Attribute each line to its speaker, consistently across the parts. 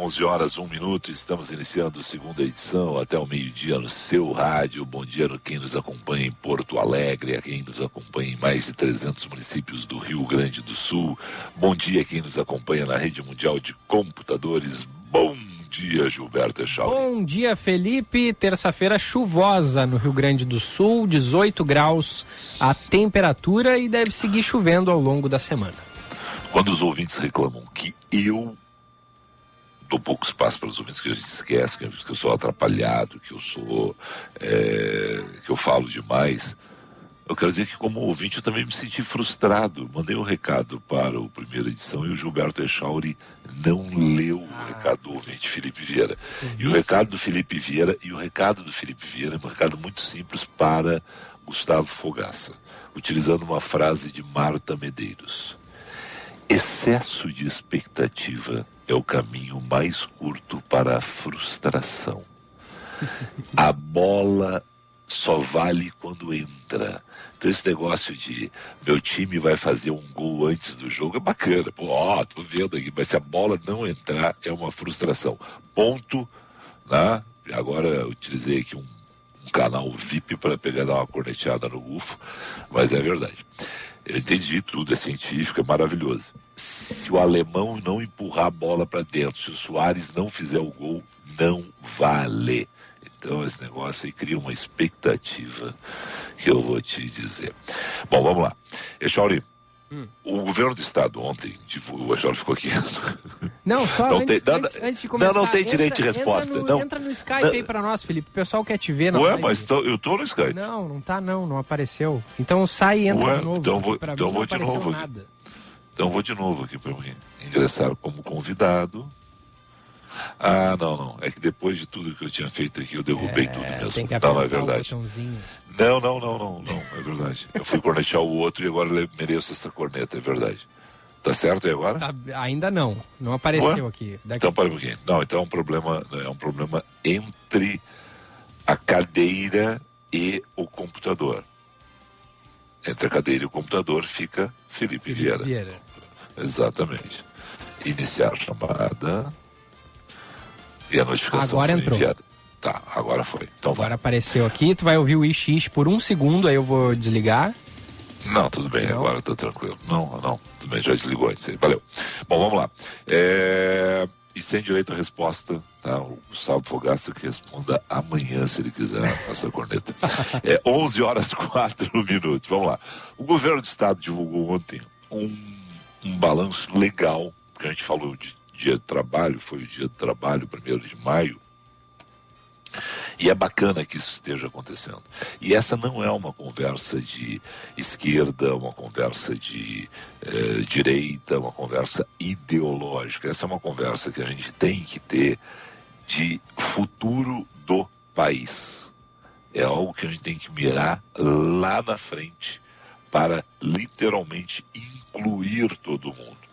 Speaker 1: 11 horas, 1 minuto. Estamos iniciando a segunda edição até o meio-dia no seu rádio. Bom dia a quem nos acompanha em Porto Alegre, a quem nos acompanha em mais de 300 municípios do Rio Grande do Sul. Bom dia a quem nos acompanha na rede mundial de computadores. Bom dia, Gilberto Echauri.
Speaker 2: Bom dia, Felipe. Terça-feira chuvosa no Rio Grande do Sul, 18 graus a temperatura e deve seguir chovendo ao longo da semana.
Speaker 1: Quando os ouvintes reclamam que eu dou pouco espaço para os ouvintes, que a gente esquece, que eu sou atrapalhado, que eu sou. É, que eu falo demais. Eu quero dizer que, como ouvinte, eu também me senti frustrado. Mandei um recado para o primeira edição e o Gilberto Echauri não leu o recado do ouvinte Felipe Vieira. E o recado do Felipe Vieira, e o recado do Felipe Vieira é um recado muito simples para Gustavo Fogaça, utilizando uma frase de Marta Medeiros. Excesso de expectativa é o caminho mais curto para a frustração. A bola só vale quando entra. Então esse negócio de meu time vai fazer um gol antes do jogo é bacana. Pô, ó, tô vendo aqui, mas se a bola não entrar é uma frustração. Ponto, né? Agora eu utilizei aqui um, um canal VIP para pegar dar uma corneteada no gufo, mas é verdade. Eu entendi tudo, é científico, é maravilhoso. Se o alemão não empurrar a bola para dentro, se o Soares não fizer o gol, não vale. Então esse negócio aí cria uma expectativa que eu vou te dizer. Bom, vamos lá. Echauri, hum. o governo do estado ontem divulgou, o Echauri ficou quieto.
Speaker 2: Não, só
Speaker 1: não
Speaker 2: antes,
Speaker 1: tem,
Speaker 2: antes, antes de começar.
Speaker 1: Não, não tem
Speaker 2: entra,
Speaker 1: direito de resposta.
Speaker 2: Entra no,
Speaker 1: não,
Speaker 2: entra no Skype
Speaker 1: não,
Speaker 2: aí para nós, Felipe. O pessoal quer te ver. Não
Speaker 1: Ué, mas tô, eu tô no Skype.
Speaker 2: Não, não tá não, não apareceu. Então sai e entra
Speaker 1: Ué,
Speaker 2: de novo.
Speaker 1: Então vou, então
Speaker 2: mim
Speaker 1: vou
Speaker 2: não
Speaker 1: de novo.
Speaker 2: nada.
Speaker 1: Então vou de novo aqui para ingressar como convidado. Ah, não, não. É que depois de tudo que eu tinha feito aqui, eu derrubei
Speaker 2: É,
Speaker 1: tudo mesmo. Não, é verdade.
Speaker 2: botãozinho.
Speaker 1: Não, não, não, não, não. É verdade. Eu fui cornetear o outro e agora eu mereço essa corneta, é verdade. Tá certo aí agora?
Speaker 2: Tá, ainda não, não apareceu
Speaker 1: Ué?
Speaker 2: aqui. Daqui...
Speaker 1: Então, para um pouquinho. Não, então é um problema, é um problema entre a cadeira e o computador. Entre a cadeira e o computador fica Felipe,
Speaker 2: Felipe
Speaker 1: Vieira.
Speaker 2: Vieira.
Speaker 1: Exatamente. Iniciar chamada. E a notificação
Speaker 2: Agora
Speaker 1: foi
Speaker 2: entrou.
Speaker 1: enviada. Tá, agora foi. Então
Speaker 2: Agora
Speaker 1: vai.
Speaker 2: apareceu aqui, tu vai ouvir o ix por um segundo, aí eu vou desligar.
Speaker 1: Não, tudo bem,
Speaker 2: Não?
Speaker 1: agora tá tranquilo. Não, não, tudo bem, já desligou antes. aí. Valeu. Bom, vamos lá. É, E sem direito à resposta, tá? O Gustavo Fogaça que responda amanhã, se ele quiser, essa corneta. É 11 horas 4 minutos. Vamos lá. O governo do estado divulgou ontem um, um balanço legal, que a gente falou de dia de trabalho, foi o dia de trabalho, primeiro de maio. E é bacana que isso esteja acontecendo. E essa não é uma conversa de esquerda, uma conversa de eh, direita, uma conversa ideológica. Essa é uma conversa que a gente tem que ter de futuro do país. É algo que a gente tem que mirar lá na frente para literalmente incluir todo mundo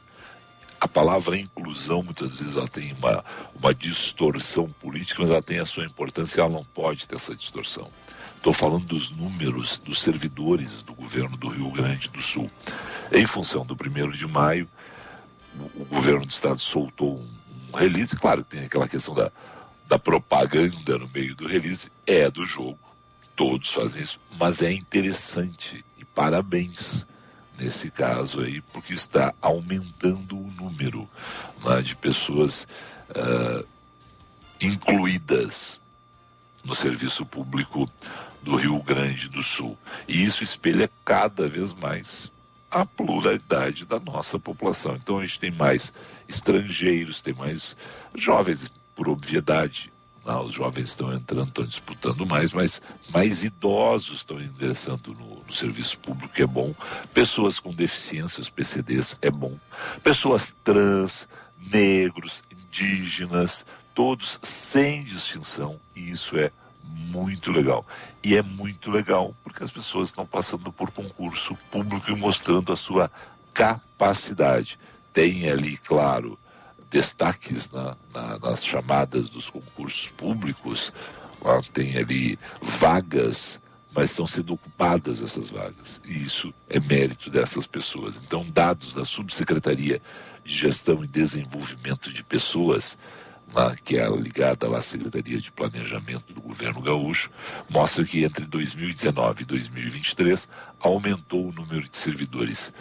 Speaker 1: a palavra inclusão muitas vezes ela tem uma, uma distorção política, mas ela tem a sua importância e ela não pode ter essa distorção. Estou falando dos números dos servidores do governo do Rio Grande do Sul. Em função do 1 de maio, o, governo do estado soltou um, um release, claro tem aquela questão da, da propaganda no meio do release, é do jogo, todos fazem isso, mas é interessante e parabéns nesse caso aí, porque está aumentando o número né, de pessoas uh, incluídas no serviço público do Rio Grande do Sul. E isso espelha cada vez mais a pluralidade da nossa população. Então a gente tem mais estrangeiros, tem mais jovens, por obviedade, ah, os jovens estão entrando, estão disputando mais, mas mais idosos estão ingressando no, no, serviço público, que é bom. Pessoas com deficiências, PCDs, é bom. Pessoas trans, negros, indígenas, todos sem distinção, e isso é muito legal. E é muito legal porque as pessoas estão passando por concurso público e mostrando a sua capacidade. Tem ali, claro, destaques na, na, nas chamadas dos concursos públicos, lá tem ali vagas, mas estão sendo ocupadas essas vagas. E isso é mérito dessas pessoas. Então, dados da Subsecretaria de Gestão e Desenvolvimento de Pessoas, que é ligada à Secretaria de Planejamento do Governo Gaúcho, mostra que entre 2019 e 2023 aumentou o número de servidores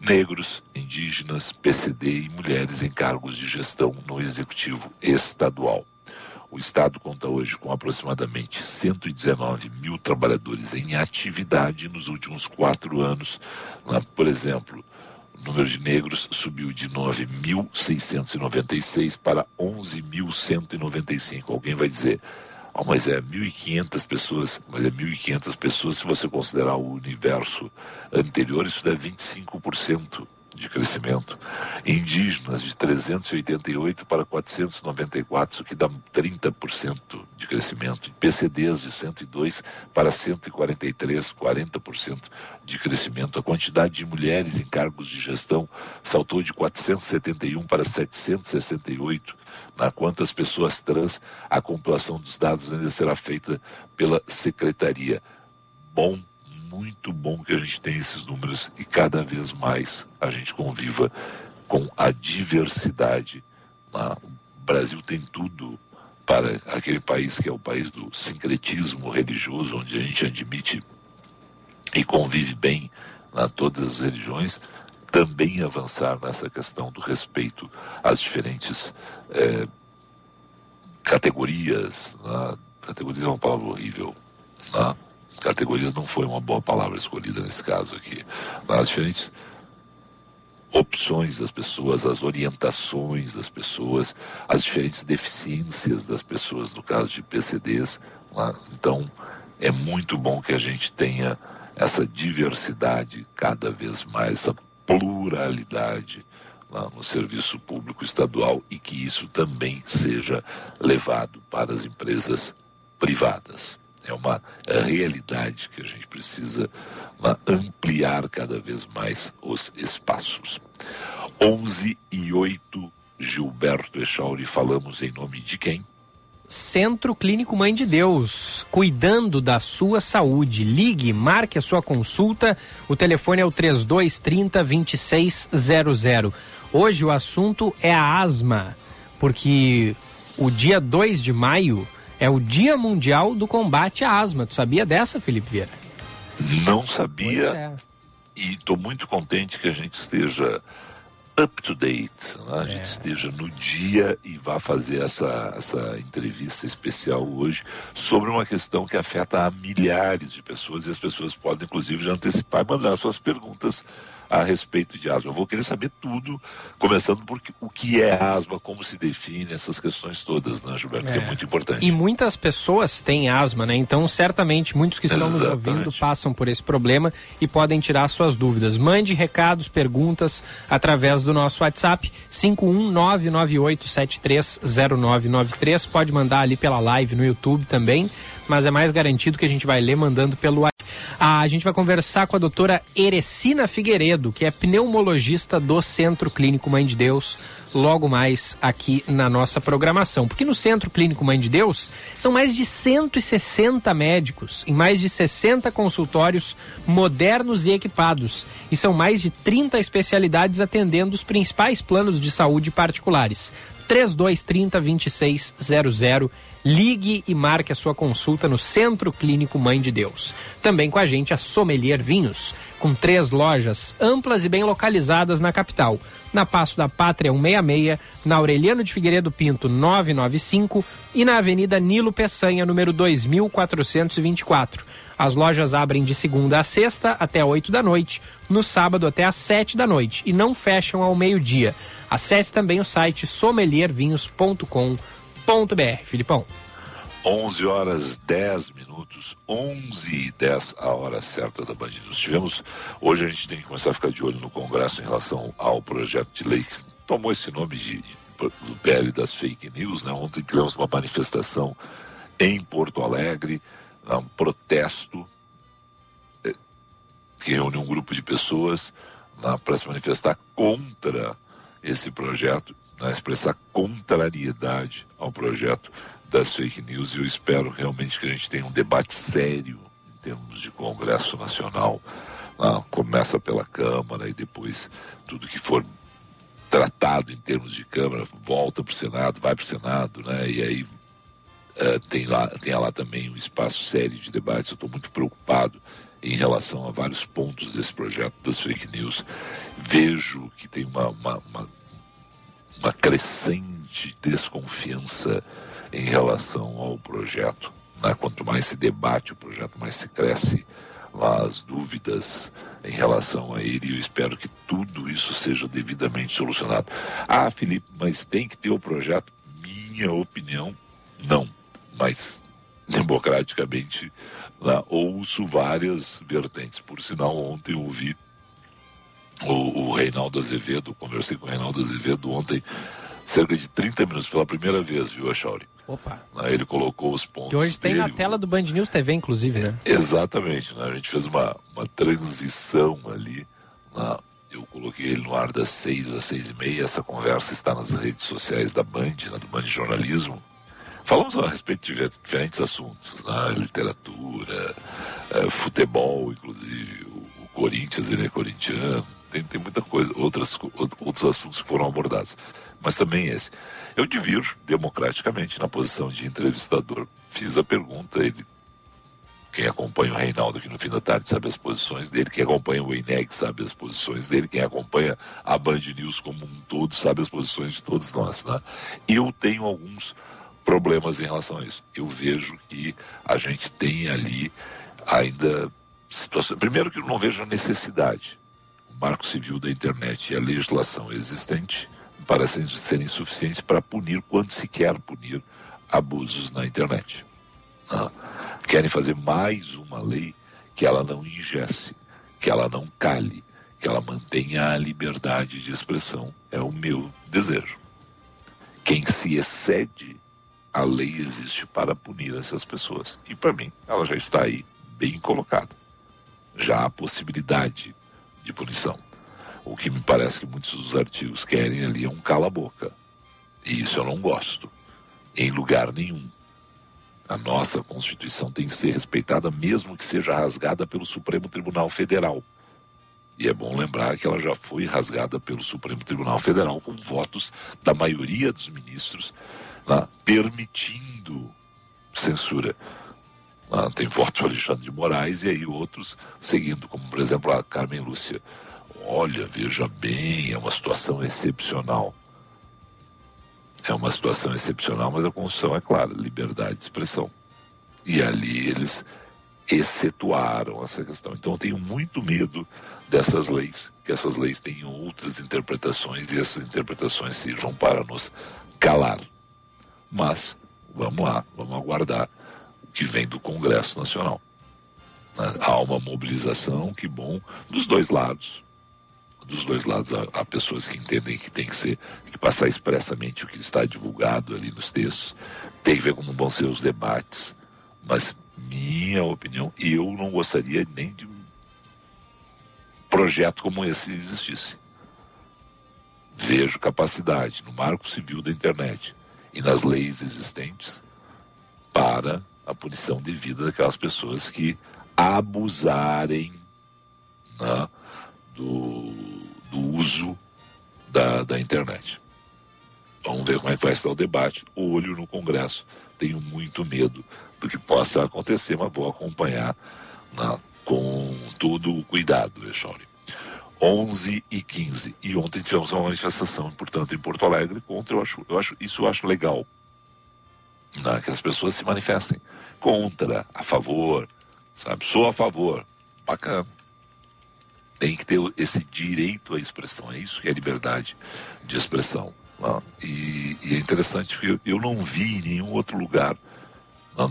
Speaker 1: negros, indígenas, PCD e mulheres em cargos de gestão no executivo estadual. O Estado conta hoje com aproximadamente 119 mil trabalhadores em atividade nos últimos quatro anos. Por exemplo, o número de negros subiu de 9.696 para 11.195. Alguém vai dizer, Oh, mas é 1.500 pessoas, mas é 1.500 pessoas se você considerar o universo anterior, isso dá 25% de crescimento. Indígenas de 388 para 494, isso que dá 30% de crescimento. PCDs de 102 para 143, 40% de crescimento. A quantidade de mulheres em cargos de gestão saltou de 471 para 768 na quantas pessoas trans, a compilação dos dados ainda será feita pela secretaria. Bom, muito bom que a gente tenha esses números e cada vez mais a gente conviva com a diversidade. O Brasil tem tudo para aquele país que é o país do sincretismo religioso, onde a gente admite e convive bem na todas as religiões, também avançar nessa questão do respeito às diferentes é, categorias. Né? Categorias é uma palavra horrível. Né? Categorias não foi uma boa palavra escolhida nesse caso aqui. As diferentes opções das pessoas, as orientações das pessoas, as diferentes deficiências das pessoas, no caso de PCDs. Né? Então, é muito bom que a gente tenha essa diversidade cada vez mais, essa pluralidade lá no serviço público estadual e que isso também seja levado para as empresas privadas. É uma realidade que a gente precisa lá, ampliar cada vez mais os espaços. 11 e 8, Gilberto Echauri, falamos em nome de quem?
Speaker 2: Centro Clínico Mãe de Deus, cuidando da sua saúde. Ligue, marque a sua consulta. O telefone é o 3230 2600. Hoje o assunto é a asma, porque o dia 2 de maio é o Dia Mundial do Combate à Asma. Tu sabia dessa, Felipe Vieira?
Speaker 1: Não sabia. É. E estou muito contente que a gente esteja up to date, né? a é. gente esteja no dia e vá fazer essa, essa entrevista especial hoje sobre uma questão que afeta a milhares de pessoas e as pessoas podem, inclusive, já antecipar e mandar suas perguntas a respeito de asma. Eu vou querer saber tudo, começando por o que é asma, como se define, essas questões todas, né, Gilberto, é. que é muito importante.
Speaker 2: E muitas pessoas têm asma, né? Então, certamente, muitos que estão Exatamente. nos ouvindo passam por esse problema e podem tirar suas dúvidas. Mande recados, perguntas através do nosso WhatsApp 51998730993. Pode mandar ali pela live no YouTube também mas é mais garantido que a gente vai ler mandando pelo. Ah, a gente vai conversar com a doutora Erecina Figueiredo, que é pneumologista do Centro Clínico Mãe de Deus, logo mais aqui na nossa programação. Porque no Centro Clínico Mãe de Deus são mais de 160 médicos em mais de 60 consultórios modernos e equipados. E são mais de 30 especialidades atendendo os principais planos de saúde particulares. 3230 2600 Ligue e marque a sua consulta no Centro Clínico Mãe de Deus. Também com a gente a Sommelier Vinhos, com três lojas amplas e bem localizadas na capital. Na Passo da Pátria 166, na Aureliano de Figueiredo Pinto 995 e na Avenida Nilo Peçanha, número 2424. As lojas abrem de segunda a sexta até 8 da noite, no sábado até às 7 da noite e não fecham ao meio-dia. Acesse também o site sommeliervinhos.com.br www.br. Filipão.
Speaker 1: 11 horas 10 minutos, 11 e 10 a hora certa da Band News. Tivemos, hoje a gente tem que começar a ficar de olho no Congresso em relação ao projeto de lei que tomou esse nome de, do PL das fake news. Né? Ontem tivemos uma manifestação em Porto Alegre, um protesto eh, que reuniu um grupo de pessoas para se manifestar contra esse projeto, né, expressar contrariedade ao projeto das fake news e eu espero realmente que a gente tenha um debate sério em termos de Congresso Nacional. Né, começa pela Câmara e depois tudo que for tratado em termos de Câmara volta para o Senado, vai para o Senado, né? E aí uh, tem, lá, tem lá também um espaço sério de debates. Eu estou muito preocupado em relação a vários pontos desse projeto das fake news. Vejo que tem uma, uma, uma, uma crescente desconfiança em relação ao projeto. Né? Quanto mais se debate o projeto, mais se cresce as dúvidas em relação a ele. Eu espero que tudo isso seja devidamente solucionado. Ah, Felipe, mas tem que ter o projeto. Minha opinião, não. Mas democraticamente lá, ouço várias vertentes. Por sinal, ontem ouvi o, o Reinaldo Azevedo, conversei com o Reinaldo Azevedo ontem, cerca de 30 minutos, pela primeira vez, viu, Achauri?
Speaker 2: Opa.
Speaker 1: Ele colocou os pontos.
Speaker 2: Que hoje tem dele. na tela do Band News TV, inclusive, né?
Speaker 1: Exatamente. Né? A gente fez uma, uma transição ali. Na, eu coloquei ele no ar das seis às seis e meia. Essa conversa está nas redes sociais da Band, né, do Band Jornalismo. Falamos a respeito de diferentes assuntos, né? literatura, é, futebol, inclusive. O, Corinthians, ele é corintiano. Tem, tem muita coisa, outras, outros assuntos que foram abordados. Mas também esse. Eu divirjo democraticamente na posição de entrevistador. Fiz a pergunta, ele quem acompanha o Reinaldo aqui no fim da tarde sabe as posições dele, quem acompanha o ENEG sabe as posições dele, quem acompanha a Band News como um todo sabe as posições de todos nós. Né? Eu tenho alguns problemas em relação a isso. Eu vejo que a gente tem ali ainda situações. Primeiro que eu não vejo a necessidade. Marco civil da internet e a legislação existente parecem ser insuficientes para punir quando se quer punir abusos na internet. Não. Querem fazer mais uma lei que ela não ingesse, que ela não cale, que ela mantenha a liberdade de expressão. É o meu desejo. Quem se excede a lei existe para punir essas pessoas. E para mim, ela já está aí, bem colocada. Já há possibilidade de punição. O que me parece que muitos dos artigos querem ali é um cala-boca. E isso eu não gosto. Em lugar nenhum. A nossa Constituição tem que ser respeitada, mesmo que seja rasgada pelo Supremo Tribunal Federal. E é bom lembrar que ela já foi rasgada pelo Supremo Tribunal Federal com votos da maioria dos ministros né, permitindo censura. Né, tem voto do Alexandre de Moraes e aí outros seguindo, como por exemplo a Carmen Lúcia. Olha, veja bem, é uma situação excepcional. É uma situação excepcional, mas a Constituição é clara, liberdade de expressão. E ali eles excetuaram essa questão. Então eu tenho muito medo dessas leis, que essas leis tenham outras interpretações e essas interpretações sirvam para nos calar. Mas vamos lá, vamos aguardar que vem do Congresso Nacional. Há uma mobilização, que bom, dos dois lados. Dos dois lados há, há pessoas que entendem que tem que ser, que passar expressamente o que está divulgado ali nos textos. Tem que ver como vão ser os debates. Mas minha opinião, eu não gostaria nem de um projeto como esse existisse. Vejo capacidade no marco civil da internet e nas leis existentes para a punição devida daquelas pessoas que abusarem né, do, do, uso da, da internet. Vamos ver como é que vai estar o debate. O olho no Congresso. Tenho muito medo do que possa acontecer, mas vou acompanhar né, com todo o cuidado, Echauri. 11 e 15. E ontem tivemos uma manifestação, portanto, em Porto Alegre contra, eu acho, eu acho isso eu acho legal. Né? Que as pessoas se manifestem contra, a favor, sabe? Sou a favor. Bacana. Tem que ter esse direito à expressão. É isso que é liberdade de expressão. Né? E, e, é interessante porque eu não vi em nenhum outro lugar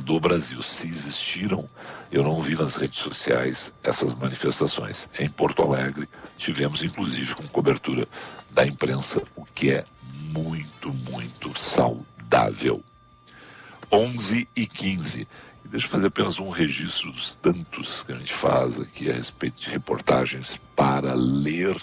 Speaker 1: do Brasil. Se existiram, eu não vi nas redes sociais essas manifestações. Em Porto Alegre, tivemos inclusive com cobertura da imprensa, o que é muito, muito saudável. 11 e 15. E deixa eu fazer apenas um registro dos tantos que a gente faz aqui a respeito de reportagens para ler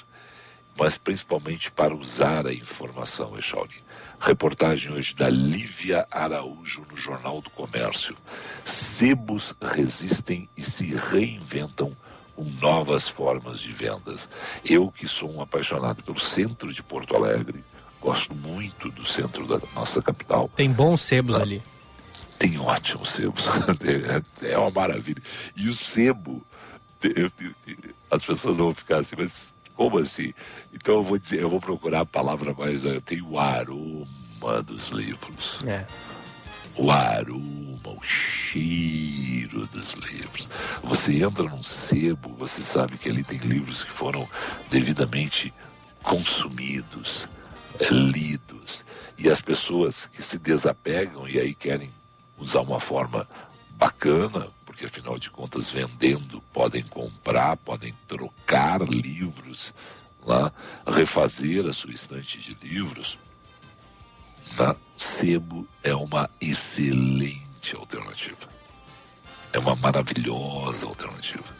Speaker 1: mas principalmente para usar a informação, Echauri. Reportagem hoje da Lívia Araújo no Jornal do Comércio. Sebos resistem e se reinventam com novas formas de vendas. Eu, que sou um apaixonado pelo centro de Porto Alegre, gosto muito do centro da nossa capital.
Speaker 2: Tem bons sebos ah, ali.
Speaker 1: Tem ótimos sebos. é uma maravilha. E o sebo, eu, as pessoas vão ficar assim, mas como assim? Então eu vou dizer, eu vou procurar a palavra mais. Eu tenho o aroma dos livros. É. O aroma, o cheiro dos livros. Você entra num sebo, você sabe que ali tem livros que foram devidamente consumidos, é, lidos. E as pessoas que se desapegam e aí querem usar uma forma bacana, porque afinal de contas, vendendo, podem comprar, podem trocar livros, lá, refazer a sua estante de livros. Tá? Sebo é uma excelente alternativa. É uma maravilhosa alternativa.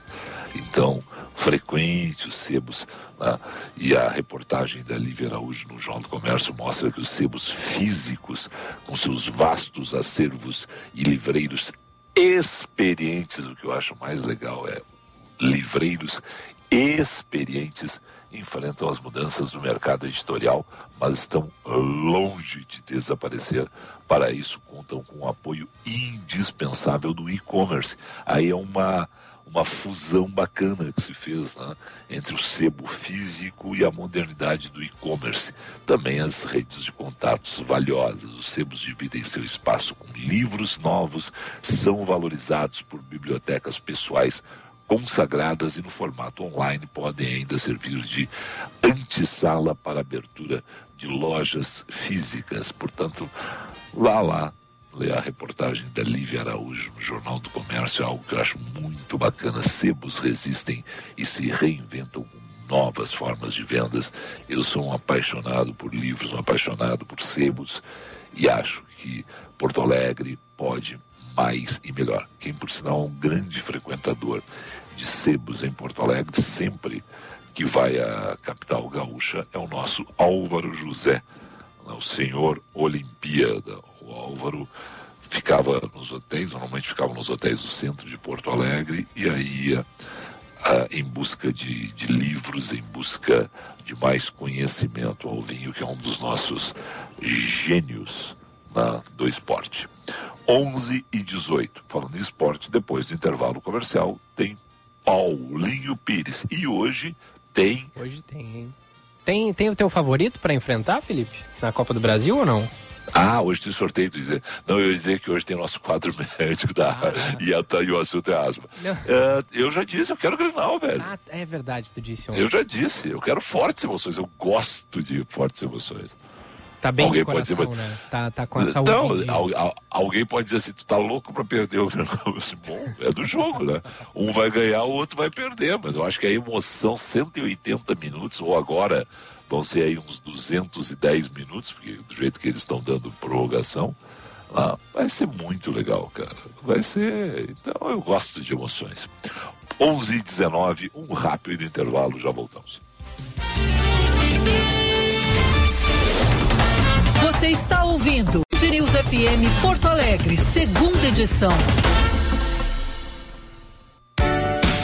Speaker 1: Então, frequente os sebos. Né? E a reportagem da Lívia Araújo no Jornal do Comércio mostra que os sebos físicos, com seus vastos acervos e livreiros experientes, o que eu acho mais legal é livreiros experientes enfrentam as mudanças do mercado editorial, mas estão longe de desaparecer. Para isso, contam com o apoio indispensável do e-commerce. Aí é uma uma fusão bacana que se fez né, entre o sebo físico e a modernidade do e-commerce. Também as redes de contatos valiosas. Os sebos dividem seu espaço com livros novos, são valorizados por bibliotecas pessoais consagradas e no formato online podem ainda servir de antessala para abertura de lojas físicas. Portanto, vá lá ler a reportagem da Lívia Araújo no Jornal do Comércio, é algo que eu acho muito bacana. Sebos resistem e se reinventam com novas formas de vendas. Eu sou um apaixonado por livros, um apaixonado por sebos e acho que Porto Alegre pode mais e melhor. Quem, por sinal, é um grande frequentador de sebos em Porto Alegre, sempre que vai à capital gaúcha, é o nosso Álvaro José o senhor Olimpíada. O Álvaro ficava nos hotéis, normalmente ficava nos hotéis do centro de Porto Alegre, e aí ia ah, em busca de, de, livros, em busca de mais conhecimento. ao vinho que é um dos nossos gênios na, do esporte. 11 e 18. Falando em esporte, depois do intervalo comercial, tem Paulinho Pires. E hoje tem.
Speaker 2: Hoje tem, hein? Tem, tem o teu favorito para enfrentar, Felipe? Na Copa do Brasil ou não?
Speaker 1: Ah, hoje tem sorteio, tu dizer. Não, eu ia dizer que hoje tem nosso quadro médico da ah, e, a, e o assunto é asma. Uh, eu já disse, eu quero Grenal, velho. Ah,
Speaker 2: é verdade, tu disse ontem.
Speaker 1: Eu já disse, eu quero fortes emoções, eu gosto de fortes emoções.
Speaker 2: Tá bem alguém coração, pode dizer, né? Tá, tá com a saúde.
Speaker 1: Não, de... alguém pode dizer assim, tu tá louco pra perder o. Bom, é do jogo, né? Um vai ganhar, o outro vai perder, mas eu acho que a emoção, 180 minutos, ou agora vão ser aí uns 210 minutos, porque do jeito que eles estão dando prorrogação, lá, vai ser muito legal, cara. Vai ser. Então eu gosto de emoções. 11 e 19, um rápido intervalo, já voltamos.
Speaker 3: Você está ouvindo News FM Porto Alegre, segunda edição.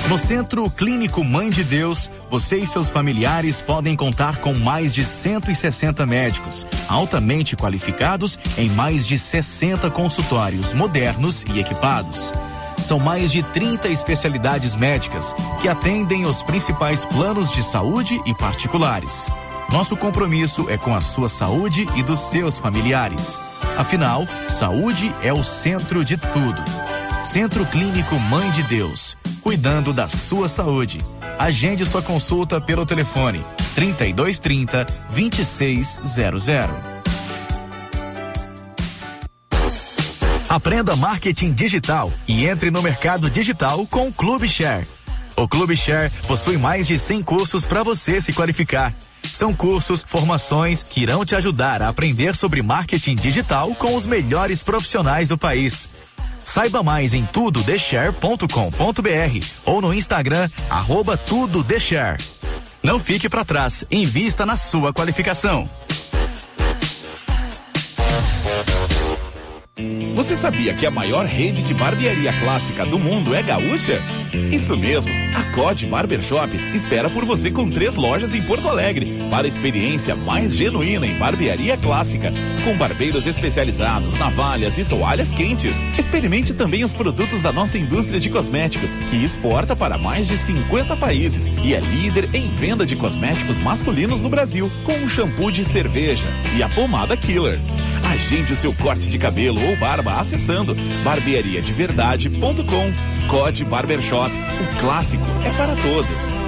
Speaker 4: No Centro Clínico Mãe de Deus, você e seus familiares podem contar com mais de 160 médicos, altamente qualificados em mais de 60 consultórios modernos e equipados. São mais de 30 especialidades médicas que atendem os principais planos de saúde e particulares. Nosso compromisso é com a sua saúde e dos seus familiares. Afinal, saúde é o centro de tudo. Centro Clínico Mãe de Deus, cuidando da sua saúde. Agende sua consulta pelo telefone 3230 2600. Aprenda marketing digital e entre no mercado digital com o Clube Share. O Clube Share possui mais de 100 cursos para você se qualificar. São cursos, formações que irão te ajudar a aprender sobre marketing digital com os melhores profissionais do país. Saiba mais em tudodeshare.com.br ou no Instagram, arroba tudodeshare. Não fique para trás, invista na sua qualificação.
Speaker 5: Você sabia que a maior rede de barbearia clássica do mundo é gaúcha? Isso mesmo, a COD Barbershop espera por você com três lojas em Porto Alegre para a experiência mais genuína em barbearia clássica, com barbeiros especializados, navalhas e toalhas quentes. Experimente também os produtos da nossa indústria de cosméticos, que exporta para mais de 50 países e é líder em venda de cosméticos masculinos no Brasil, com o shampoo de cerveja e a pomada Killer. Agende o seu corte de cabelo ou barba acessando barbeariadeverdade.com. Code Barbershop. O clássico é para todos.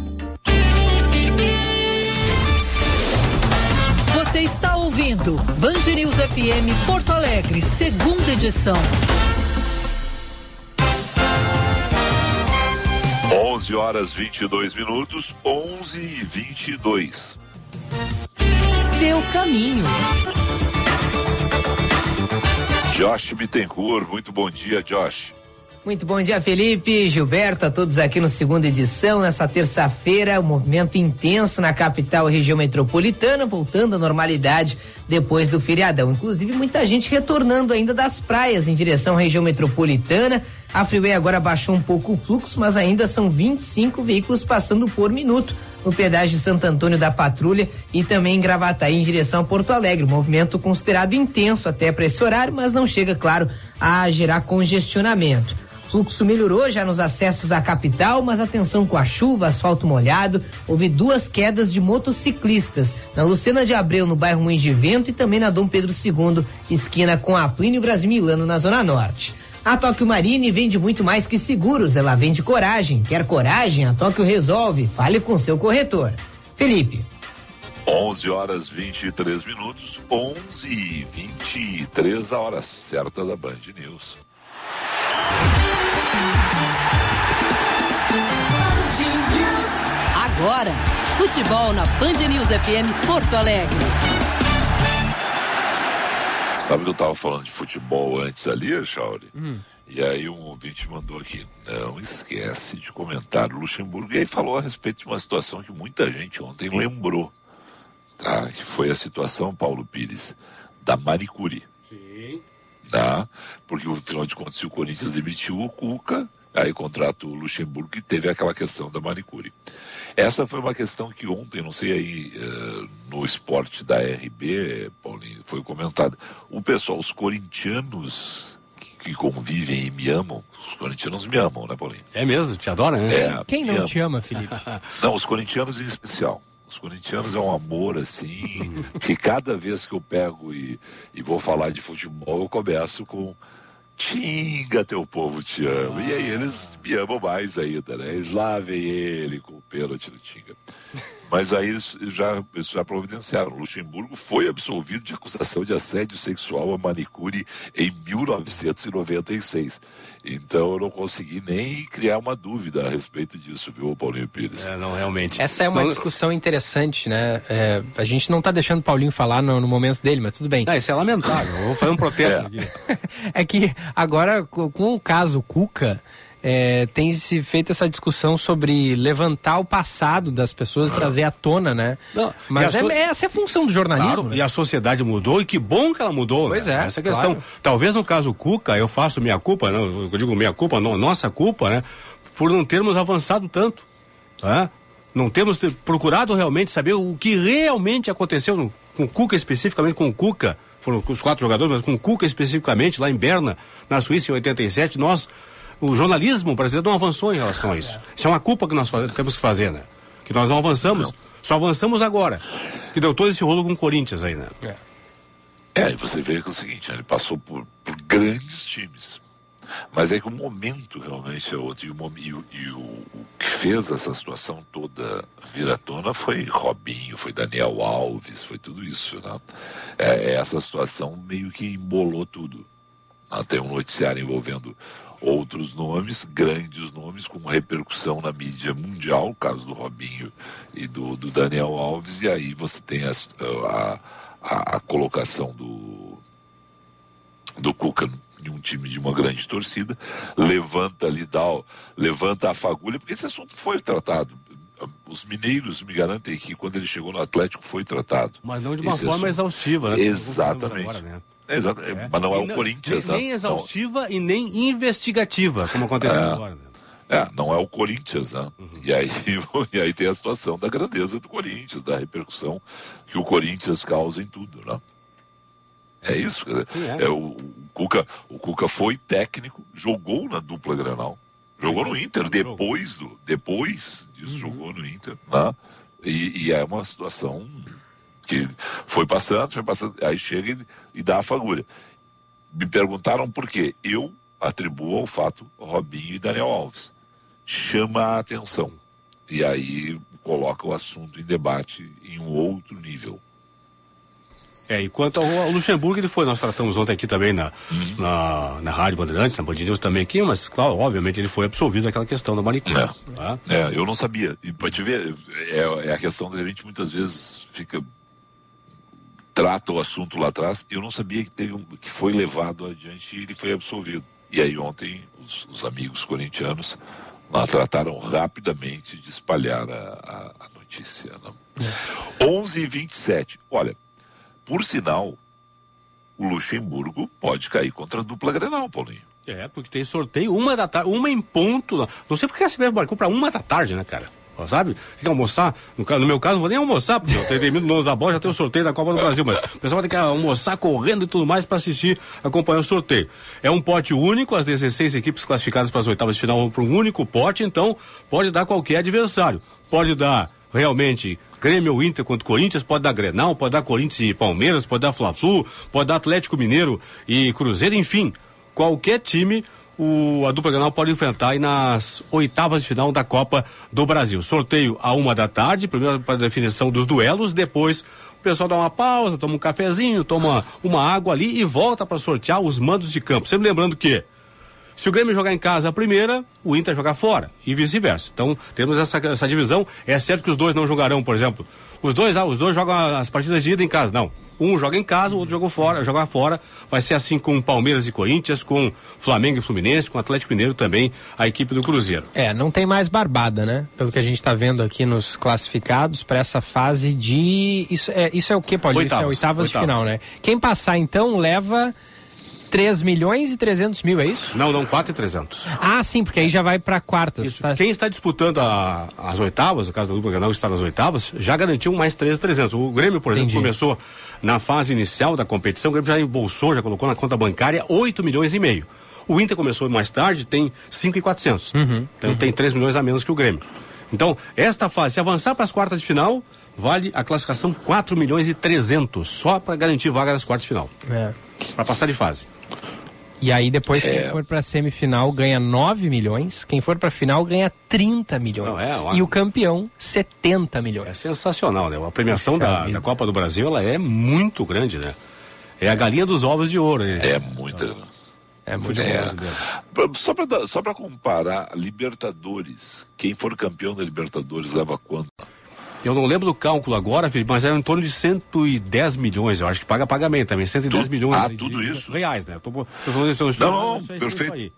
Speaker 3: Você está ouvindo Band News FM Porto Alegre, segunda edição.
Speaker 1: 11 horas 22 minutos, 11 e 22.
Speaker 3: Seu caminho.
Speaker 1: Josh Bittencourt, muito bom dia, Josh.
Speaker 6: Muito bom dia, Felipe, Gilberto, a todos aqui no segunda edição. Nessa terça-feira, um movimento intenso na capital região metropolitana, voltando à normalidade depois do feriadão. Inclusive, muita gente retornando ainda das praias em direção à região metropolitana. A Freeway agora baixou um pouco o fluxo, mas ainda são 25 veículos passando por minuto no pedágio de Santo Antônio da Patrulha e também em Gravataí em direção a Porto Alegre. movimento considerado intenso até para esse horário, mas não chega, claro, a gerar congestionamento fluxo melhorou já nos acessos à capital, mas atenção com a chuva, asfalto molhado. Houve duas quedas de motociclistas na Lucena de Abreu, no bairro Moinhos de Vento, e também na Dom Pedro II, esquina com a Plínio Brasil Milano, na Zona Norte. A Tóquio Marine vende muito mais que seguros, ela vende coragem. Quer coragem? A Tóquio resolve. Fale com seu corretor. Felipe.
Speaker 1: 11 horas 23 minutos, 11 e 23 a hora certa da Band News.
Speaker 3: Agora, futebol na Band News FM Porto Alegre.
Speaker 1: Sabe que eu estava falando de futebol antes ali, Chauri? Hum. E aí um ouvinte mandou aqui, não esquece de comentar o Luxemburgo. E aí falou a respeito de uma situação que muita gente ontem lembrou, tá? Que foi a situação, Paulo Pires, da Manicure. Sim. Tá? Porque, afinal de contas, se o Corinthians demitiu o Cuca, aí contrata o Luxemburgo e teve aquela questão da manicure. Essa foi uma questão que ontem, não sei aí, uh, no esporte da RB, Paulinho, foi comentado. O pessoal, os corintianos que, que, convivem e me amam, os corintianos me amam, né, Paulinho?
Speaker 2: É mesmo, te adora, né?
Speaker 1: É,
Speaker 2: Quem não te ama, Felipe?
Speaker 1: não, os corintianos em especial. Os corintianos é um amor assim, que cada vez que eu pego e, e vou falar de futebol, eu começo com Tinga, teu povo te ama. Ah. E aí eles me amam mais ainda, né? Eles lá vem ele com o pênalti do Tinga. Mas aí eles já, eles já providenciaram. Luxemburgo foi absolvido de acusação de assédio sexual a manicure em 1996. Então eu não consegui nem criar uma dúvida a respeito disso, viu, Paulinho Pires?
Speaker 2: É, não, realmente. Essa é uma não... discussão interessante, né? É, a gente não está deixando o Paulinho falar no, no, momento dele, mas tudo bem.
Speaker 7: Não, isso é lamentável. Eu vou fazer um protesto
Speaker 2: é. aqui. é que agora, com o caso Cuca é, tem se feito essa discussão sobre levantar o passado das pessoas trazer à tona, né? Não, Mas é, so... essa é a função do jornalismo. Claro,
Speaker 7: né? E a sociedade mudou e que bom que ela mudou.
Speaker 2: Pois
Speaker 7: né?
Speaker 2: é.
Speaker 7: Essa questão. Claro. Talvez no caso Cuca, eu faço minha culpa, não, eu digo minha culpa, não, nossa culpa, né? Por não termos avançado tanto. Tá? Não temos procurado realmente saber o que realmente aconteceu no, com o Cuca, especificamente com o Cuca. Foram os quatro jogadores, mas com o Cuca especificamente, lá em Berna, na Suíça, em 87. Nós o jornalismo brasileiro não avançou em relação a isso. Isso é uma culpa que nós temos que fazer, né? Que nós não avançamos, não. só avançamos agora. Que deu todo esse rolo com o Corinthians aí, né?
Speaker 1: É, é e você vê que é o seguinte, ele passou por, por grandes times. Mas é que o momento realmente é outro. E, o, e o- e o- que fez essa situação toda vir à tona foi Robinho, foi Daniel Alves, foi tudo isso. Né? É, essa situação meio que embolou tudo. Tem um noticiário envolvendo outros nomes, grandes nomes, com repercussão na mídia mundial, o caso do Robinho e do, do Daniel Alves, e aí você tem a, a- a colocação do, do Cuca em um time de uma grande torcida, levanta ali, dá, levanta a fagulha, porque esse assunto foi tratado. Os mineiros me garantem que quando ele chegou no Atlético foi tratado.
Speaker 7: Mas não de uma
Speaker 1: Esse
Speaker 7: forma
Speaker 1: assunto.
Speaker 7: exaustiva, né?
Speaker 1: Exatamente.
Speaker 7: Agora, né?
Speaker 1: Exato,
Speaker 7: É.
Speaker 1: Mas não é o Corinthians,
Speaker 7: nem,
Speaker 1: né?
Speaker 7: nem exaustiva e nem investigativa, como aconteceu
Speaker 1: É.
Speaker 7: agora. Né?
Speaker 1: É, não é o Corinthians, né? E, aí, e aí tem a situação da grandeza do Corinthians, da repercussão que o Corinthians causa em tudo, né? É isso, quer dizer,
Speaker 7: Sim, é.
Speaker 1: é, o, o Cuca, o Cuca foi técnico, jogou na dupla Grenal, jogou no Inter depois do, depois disso jogou no Inter, né? E, e é uma situação que foi passando, foi passando, aí chega e, e dá a fagulha. Me perguntaram por quê. Eu atribuo ao fato Robinho e Daniel Alves. Chama a atenção. E aí coloca o assunto em debate em um outro nível.
Speaker 7: É, e quanto ao, ao Luxemburgo, ele foi, nós tratamos ontem aqui também na, na, na Rádio Bandeirantes, na Band News também aqui, mas, claro, obviamente ele foi absolvido daquela questão da Maricona.
Speaker 1: É.
Speaker 7: Tá?
Speaker 1: É, eu não sabia. E te ver, é, é a questão da gente muitas vezes fica. Trata o assunto lá atrás. Eu não sabia que, teve um, que foi levado adiante e ele foi absolvido. E aí ontem os, os amigos corintianos lá trataram rapidamente de espalhar a, a, a notícia. Né? 11 e 27. Olha, por sinal, o Luxemburgo pode cair contra a dupla Grenal, Paulinho.
Speaker 7: É, porque tem sorteio uma da tarde, uma em ponto. Não sei porque a CBF marcou pra uma da tarde, né, cara? Sabe? Tem que almoçar. No, no meu caso, não vou nem almoçar, porque eu termino no da bola, já tem o sorteio da Copa do Brasil, mas o pessoal vai ter que almoçar correndo e tudo mais pra assistir, acompanhar o sorteio. É um pote único, as 16 equipes classificadas para as oitavas de final vão para um único pote, então pode dar qualquer adversário. Pode dar realmente Grêmio ou Inter contra o Corinthians, pode dar Grenal, pode dar Corinthians e Palmeiras, pode dar Fla-Flu, pode dar Atlético Mineiro e Cruzeiro, enfim, qualquer time o, a dupla Grenal pode enfrentar aí nas oitavas de final da Copa do Brasil. Sorteio a uma da tarde, primeiro para definição dos duelos, depois o pessoal dá uma pausa, toma um cafezinho, toma uma água ali e volta para sortear os mandos de campo. Sempre lembrando que se o Grêmio jogar em casa a primeira, o Inter jogar fora e vice-versa. Então, temos essa, essa divisão. É certo que os dois não jogarão, por exemplo. Os dois, ah, os dois jogam as partidas de ida em casa. Não. Um joga em casa, o outro joga fora, joga fora. Vai ser assim com Palmeiras e Corinthians, com Flamengo e Fluminense, com Atlético Mineiro também, a equipe do Cruzeiro.
Speaker 2: É, não tem mais barbada, né? Pelo que a gente está vendo aqui nos classificados para essa fase de. Isso é, isso é o que, Paulinho? Isso é
Speaker 7: Oitavas,
Speaker 2: oitavas de
Speaker 7: oitavas.
Speaker 2: final, né? Quem passar então leva 3 milhões e 300 mil, é isso?
Speaker 7: Não, não, 4 e 300.
Speaker 2: Ah, sim, porque aí já vai para quartas.
Speaker 7: Isso.
Speaker 2: tá?
Speaker 7: Quem está disputando a- as oitavas, no caso da dupla Grenal está nas oitavas, já garantiu mais 13,300. O Grêmio, por exemplo,
Speaker 2: Entendi.
Speaker 7: começou na fase inicial da competição, o Grêmio já embolsou, já colocou na conta bancária 8 milhões e meio. O Inter começou mais tarde, tem 5,400.
Speaker 2: Uhum,
Speaker 7: Então tem 3 milhões a menos que o Grêmio. Então, esta fase, se avançar para as quartas de final, vale a classificação 4 milhões e 300, só para garantir vaga nas quartas de final,
Speaker 2: É.
Speaker 7: para passar de fase.
Speaker 2: E aí depois
Speaker 1: É.
Speaker 2: quem for para semifinal ganha 9 milhões, quem for para final ganha 30 milhões.
Speaker 7: Não, é,
Speaker 2: e o campeão 70
Speaker 7: É
Speaker 2: milhões.
Speaker 7: sensacional, né? A premiação da, da Copa do Brasil, ela é muito grande, né? É a galinha dos ovos de ouro, né?
Speaker 1: É muita.
Speaker 2: É muito
Speaker 1: É.
Speaker 7: brasileiro.
Speaker 1: Pra- Só para só comparar, Libertadores, quem for campeão da Libertadores leva quanto?
Speaker 7: Eu não lembro do cálculo agora, Felipe, mas era em torno de 110 milhões, eu acho que paga pagamento também, 110
Speaker 1: Tudo-
Speaker 7: milhões
Speaker 1: ah,
Speaker 7: de-
Speaker 1: tudo
Speaker 7: de
Speaker 1: isso?
Speaker 7: reais, né? Eu tô, tô falando isso, eu estou
Speaker 1: Não, não,
Speaker 7: isso,
Speaker 1: perfeito.
Speaker 7: Isso aí.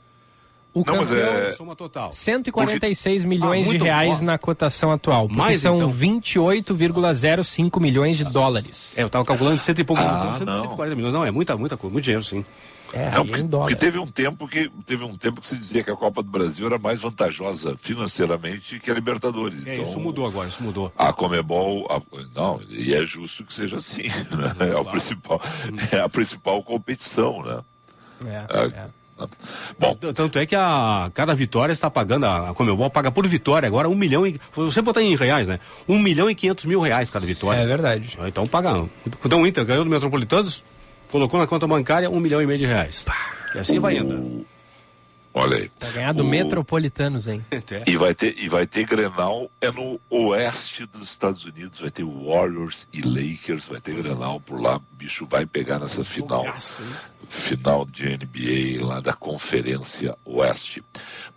Speaker 2: O
Speaker 1: Não, mas
Speaker 2: campeão,
Speaker 1: é-
Speaker 7: Soma total.
Speaker 2: 146 milhões
Speaker 7: Ah,
Speaker 2: de reais
Speaker 7: bom.
Speaker 2: na cotação atual, porque
Speaker 7: Mais,
Speaker 2: são
Speaker 7: então.
Speaker 2: 28,05 milhões de dólares.
Speaker 7: É, eu tava calculando cento e poucos,
Speaker 1: Ah,
Speaker 7: cento-
Speaker 1: não.
Speaker 7: 140 milhões. Não, é muita, muita coisa, muito dinheiro, sim.
Speaker 2: É,
Speaker 1: Não,
Speaker 2: aí
Speaker 1: porque,
Speaker 2: em dólar.
Speaker 1: porque teve um tempo que teve um tempo que se dizia que a Copa do Brasil era mais vantajosa financeiramente que a Libertadores.
Speaker 7: É,
Speaker 1: então,
Speaker 7: isso mudou agora, isso mudou.
Speaker 1: A Comebol, a- não, e é justo que seja assim, né? É o principal, é a principal competição, né?
Speaker 2: É,
Speaker 1: Ah,
Speaker 2: é.
Speaker 1: Bom,
Speaker 7: Tanto é que a cada vitória está pagando, a, Comebol paga por vitória agora um milhão e. Você botar em reais, né? Um milhão e quinhentos mil reais cada vitória.
Speaker 2: É verdade.
Speaker 7: Então paga. Então o Inter ganhou do Metropolitanos, colocou na conta bancária um milhão e meio de reais. E assim vai indo.
Speaker 1: Olha aí.
Speaker 2: Vai ganhar do
Speaker 1: O-
Speaker 2: Metropolitanos, hein?
Speaker 1: E vai ter e vai ter Grenal é no oeste dos Estados Unidos, vai ter Warriors e Lakers, vai ter Grenal por lá, o bicho vai pegar nessa final, final de NBA lá da Conferência Oeste.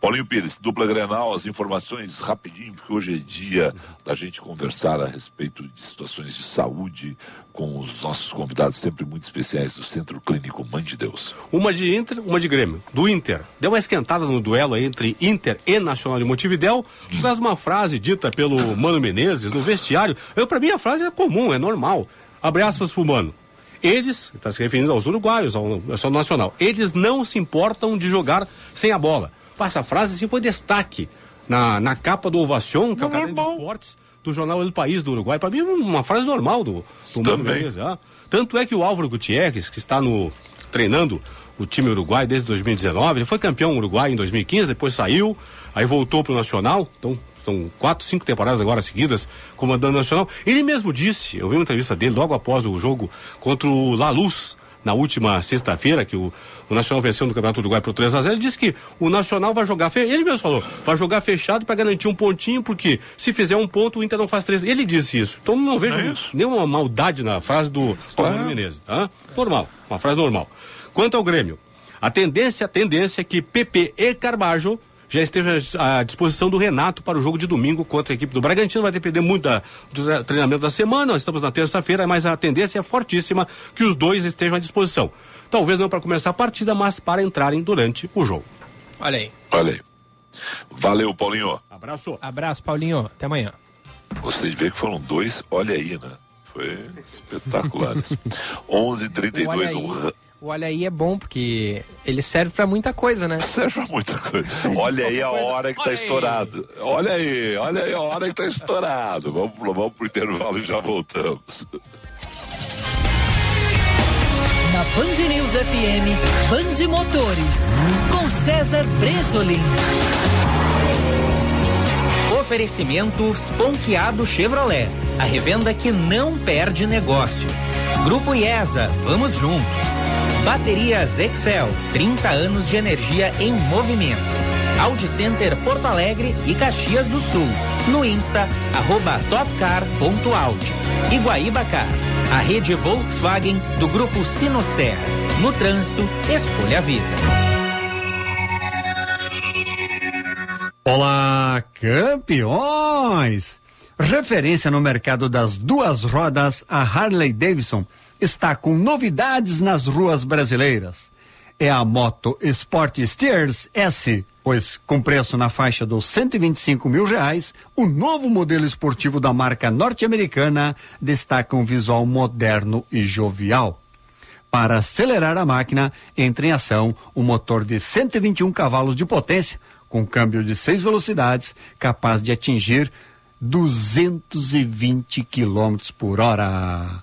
Speaker 1: Paulinho Pires, dupla Grenal, as informações rapidinho, porque hoje é dia da gente conversar a respeito de situações de saúde com os nossos convidados sempre muito especiais do Centro Clínico Mãe de Deus.
Speaker 7: Uma de Inter, uma de Grêmio. Do Inter. Deu uma esquentada no duelo entre Inter e Nacional de Montevidéu, causa de uma frase dita pelo Mano Menezes no vestiário. Eu, pra mim, a frase é comum, é normal. Abre aspas pro Mano. Eles, está se referindo aos uruguaios, ao Nacional Nacional, eles não se importam de jogar sem a bola. Pá, Essa frase assim, foi destaque na, na capa do Ovacion, que é o caderno de esportes do jornal El País do Uruguai. Para mim, é uma frase normal do, do Mano
Speaker 1: Também.
Speaker 7: Menezes. ah. Tanto é que o Álvaro Gutierrez, que está no treinando o time uruguai desde 2019, ele foi campeão uruguai em 2015, depois saiu, aí voltou para o Nacional, então são quatro, cinco temporadas agora seguidas comandando o Nacional. Ele mesmo disse, eu vi uma entrevista dele logo após o jogo contra o La Luz, na última sexta-feira, que o, o Nacional venceu no Campeonato Uruguai por 3 a 0 ele disse que o Nacional vai jogar, ele mesmo falou, vai jogar fechado para garantir um pontinho, porque se fizer um ponto, o Inter não faz três. Ele disse isso. Então não vejo
Speaker 1: É
Speaker 7: nenhuma maldade na frase do, do
Speaker 1: Claro.
Speaker 7: Mano Menezes. Tá? Normal, uma frase normal. Quanto ao Grêmio, a tendência, a tendência é que PP e Carbajo já estejam à disposição do Renato para o jogo de domingo contra a equipe do Bragantino. Vai depender muito da- do tre- treinamento da semana. Nós estamos na terça-feira, mas a tendência é fortíssima que os dois estejam à disposição. Talvez não para começar a partida, mas para entrarem durante o jogo.
Speaker 2: Olha aí.
Speaker 1: Olha aí. Valeu, Paulinho.
Speaker 7: Abraço.
Speaker 2: Abraço, Paulinho. Até amanhã.
Speaker 1: De ver que foram dois, olha aí, né? Foi espetacular isso. 11h32,
Speaker 2: O o olha aí é bom, porque ele serve pra muita coisa, né?
Speaker 1: serve pra muita coisa. Olha aí a
Speaker 2: coisa.
Speaker 1: hora que tá
Speaker 2: aí.
Speaker 1: estourado. Olha aí, olha aí a hora que tá estourado. Vamos, pro- vamos pro intervalo e já voltamos.
Speaker 3: Na Band News FM, Band Motores, com César Bresolim.
Speaker 8: Oferecimento Sponkeado Chevrolet, a revenda que não perde negócio. Grupo IESA, vamos juntos. Baterias Excel, 30 anos de energia em movimento. Audi Center Porto Alegre e Caxias do Sul. No Insta, arroba topcar.audi. Iguaíba Car, a rede Volkswagen do Grupo Sinoserra. No trânsito, escolha a vida.
Speaker 9: Olá, campeões! Referência no mercado das duas rodas, a Harley Davidson está com novidades nas ruas brasileiras. É a moto Sport Steers S, pois com preço na faixa dos 125 mil reais, o novo modelo esportivo da marca norte-americana destaca um visual moderno e jovial. Para acelerar a máquina, entra em ação um motor de 121 cavalos de potência, com câmbio de seis velocidades, capaz de atingir 220 km por hora.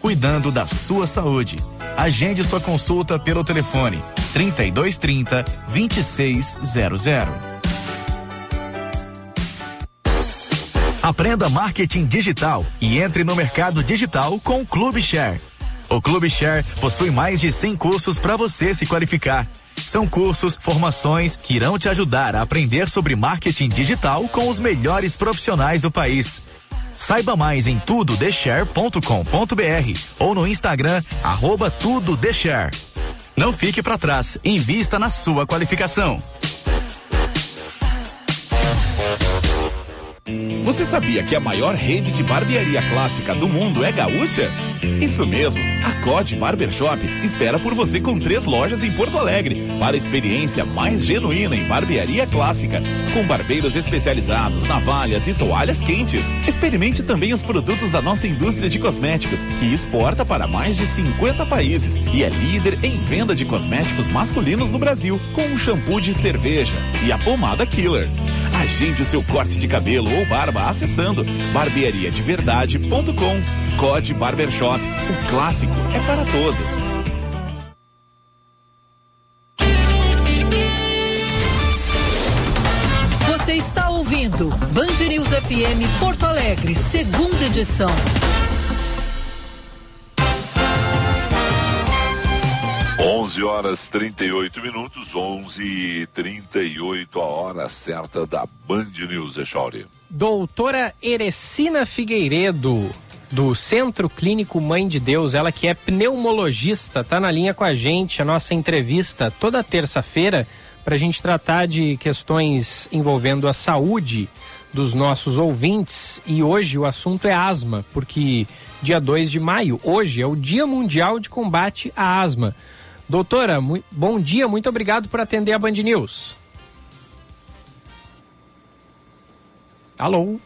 Speaker 4: cuidando da sua saúde. Agende sua consulta pelo telefone 3230 2600. Aprenda marketing digital e entre no mercado digital com o Clube Share. O Clube Share possui mais de 100 cursos para você se qualificar. São cursos, formações que irão te ajudar a aprender sobre marketing digital com os melhores profissionais do país. Saiba mais em tudodeshare.com.br ou no Instagram arroba. Não fique para trás, invista na sua qualificação.
Speaker 5: Você sabia que a maior rede de barbearia clássica do mundo é gaúcha? Isso mesmo, a COD Barbershop espera por você com três lojas em Porto Alegre para a experiência mais genuína em barbearia clássica, com barbeiros especializados, navalhas e toalhas quentes. Experimente também os produtos da nossa indústria de cosméticos, que exporta para mais de 50 países e é líder em venda de cosméticos masculinos no Brasil, com o shampoo de cerveja e a pomada Killer. Agende o seu corte de cabelo ou barba acessando barbeariadeverdade.com. Code Barbershop. O clássico é para todos.
Speaker 3: Você está ouvindo Band News FM Porto Alegre, segunda edição.
Speaker 1: Onze horas 38 minutos, 11 e 38 a hora certa da Band News, Echauri.
Speaker 2: Doutora Erecina Figueiredo, do Centro Clínico Mãe de Deus, ela que é pneumologista, tá na linha com a gente, a nossa entrevista toda terça-feira para a gente tratar de questões envolvendo a saúde dos nossos ouvintes. E hoje o assunto é asma, porque dia 2 de maio, hoje é o Dia Mundial de Combate à Asma. Doutora, bom dia, muito obrigado por atender a Band News. Alô?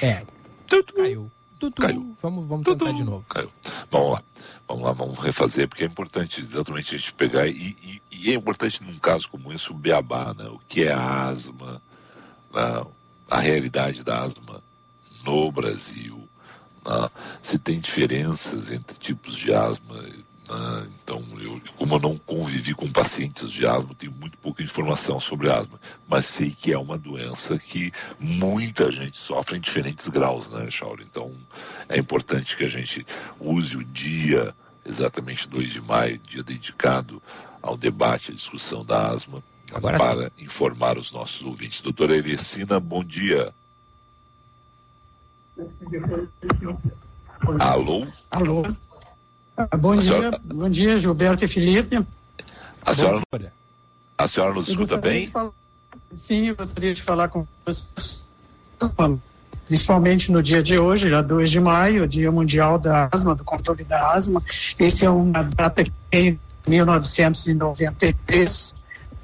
Speaker 2: É.
Speaker 1: Tudo.
Speaker 2: Caiu. Tudo.
Speaker 1: Caiu.
Speaker 2: Vamos, vamos
Speaker 1: Tudo.
Speaker 2: tentar de novo.
Speaker 1: Caiu. Vamos lá. Vamos lá, vamos refazer, porque é importante exatamente a gente pegar, e, e- e é importante num caso como esse, o beabá, né? O que é a asma, né? a realidade da asma no Brasil, né? se tem diferenças entre tipos de asma. Né? Então, eu, como eu não convivi com pacientes de asma, tenho muito pouca informação sobre asma, mas sei que é uma doença que muita gente sofre em diferentes graus, né, Shaul? Então, é importante que a gente use o dia, exatamente 2 de maio, dia dedicado ao debate, à discussão da asma,
Speaker 2: Agora
Speaker 1: para informar os nossos ouvintes. Doutora Erecina, bom dia. Alô?
Speaker 10: Alô. Ah, Bom
Speaker 1: A
Speaker 10: dia,
Speaker 1: senhora-
Speaker 10: bom dia, Gilberto e Felipe.
Speaker 1: A senhora, a senhora nos escuta bem?
Speaker 10: falar- sim, eu gostaria de falar com vocês, principalmente no dia de hoje, dia 2 de maio, Dia Mundial da Asma, do controle da asma. Esse é uma data que tem 1993,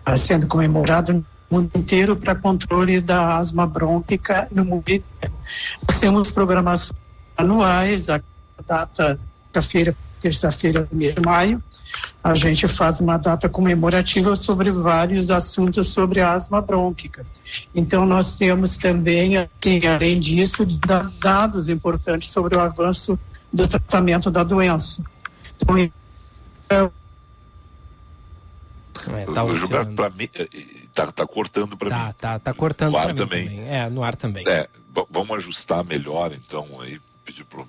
Speaker 10: ah, sendo comemorado no mundo inteiro para controle da asma brônquica no mundo inteiro. Nós temos programações anuais, a data terça-feira, terça-feira, 1 de maio, a gente faz uma data comemorativa sobre vários assuntos sobre a asma brônquica. Então, nós temos também, assim, além disso, dados importantes sobre o avanço do tratamento da doença. Então, é,
Speaker 1: é, tá o Gilberto, para mim, é, tá, tá cortando para
Speaker 2: tá,
Speaker 1: mim.
Speaker 2: Tá, tá cortando
Speaker 1: no ar
Speaker 2: também. também. É, no ar também.
Speaker 1: É, vamos ajustar melhor, então, aí, pedir para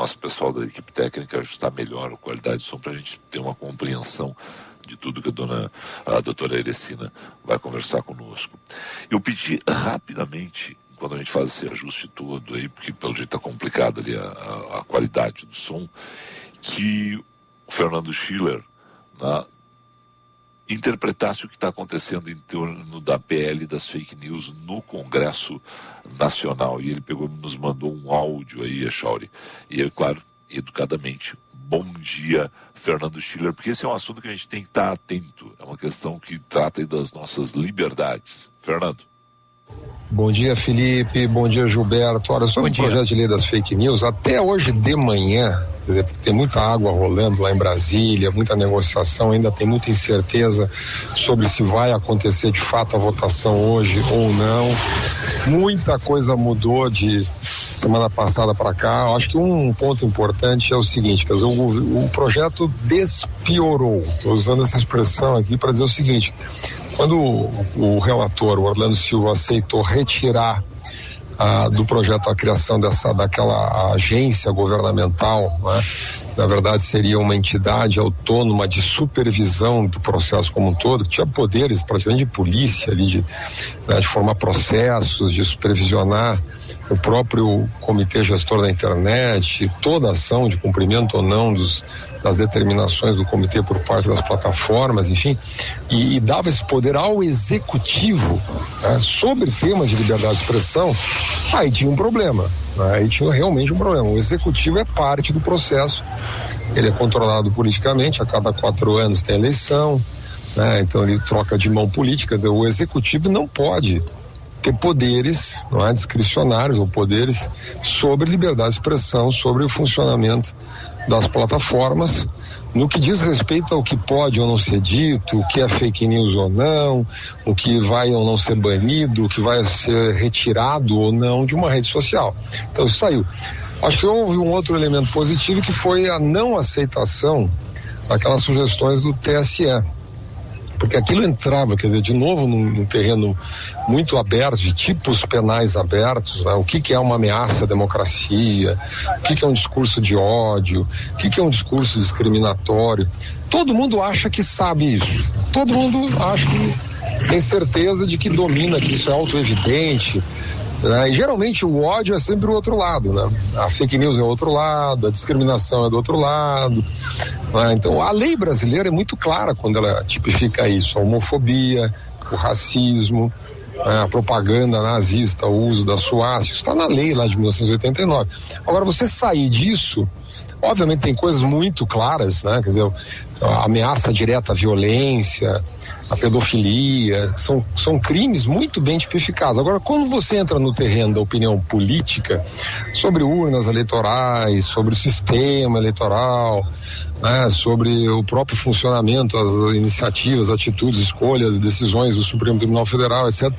Speaker 1: nosso pessoal da equipe técnica ajustar melhor a qualidade do som para a gente ter uma compreensão de tudo que a dona, a doutora Erecina vai conversar conosco. Eu pedi rapidamente, quando a gente faz esse ajuste todo aí, porque pelo jeito está complicado ali a, a, a, qualidade do som, que o Fernando Schiller, né, interpretasse o que está acontecendo em torno da PL das fake news no Congresso Nacional. E ele pegou nos mandou um áudio aí, Echauri. E eu, claro, educadamente, bom dia, Fernando Schiller, porque esse é um assunto que a gente tem que estar atento. É uma questão que trata das nossas liberdades. Fernando.
Speaker 11: Bom dia, Felipe. Bom dia, Gilberto. Olha, sobre o projeto de lei das fake news, até hoje de manhã, tem muita água rolando lá em Brasília, muita negociação, ainda tem muita incerteza sobre se vai acontecer de fato a votação hoje ou não. Muita coisa mudou de semana passada para cá. Acho que um ponto importante é o seguinte, quer dizer, o, o projeto despiorou. Estou usando essa expressão aqui para dizer o seguinte: quando o, relator, o Orlando Silva, aceitou retirar ah, do projeto a criação dessa daquela agência governamental, né? na verdade seria uma entidade autônoma de supervisão do processo como um todo, que tinha poderes praticamente de polícia ali, de, né, de formar processos, de supervisionar o próprio comitê gestor da internet, toda ação de cumprimento ou não dos, das determinações do comitê por parte das plataformas, enfim, e, e dava esse poder ao executivo né, sobre temas de liberdade de expressão, aí tinha um problema. Né, aí tinha realmente um problema. O executivo é parte do processo, ele é controlado politicamente, a cada quatro anos tem eleição, né, então ele troca de mão política, o executivo não pode ter poderes, não é, discricionários ou poderes sobre liberdade de expressão, sobre o funcionamento das plataformas, no que diz respeito ao que pode ou não ser dito, o que é fake news ou não, o que vai ou não ser banido, o que vai ser retirado ou não de uma rede social. Então isso saiu. Acho que houve um outro elemento positivo que foi a não aceitação daquelas sugestões do TSE porque aquilo entrava, quer dizer, de novo num, num terreno muito aberto, de tipos penais abertos, né? o que, que é uma ameaça à democracia, o que, que é um discurso de ódio, o que, que é um discurso discriminatório. Todo mundo acha que sabe isso, todo mundo acha que tem certeza de que domina, que isso é autoevidente, né? E geralmente o ódio é sempre o outro lado, né? A fake news é o outro lado, a discriminação é do outro lado. Né? Então a lei brasileira é muito clara quando ela tipifica isso: a homofobia, o racismo, né? a propaganda nazista, o uso da suástica, isso está na lei lá de 1989. Agora, você sair disso, obviamente tem coisas muito claras, né? Quer dizer, ameaça direta à violência, a pedofilia, são, são crimes muito bem tipificados. Agora, quando você entra no terreno da opinião política, sobre urnas eleitorais, sobre o sistema eleitoral, né, sobre o próprio funcionamento, as iniciativas, atitudes, escolhas, decisões do Supremo Tribunal Federal, etc.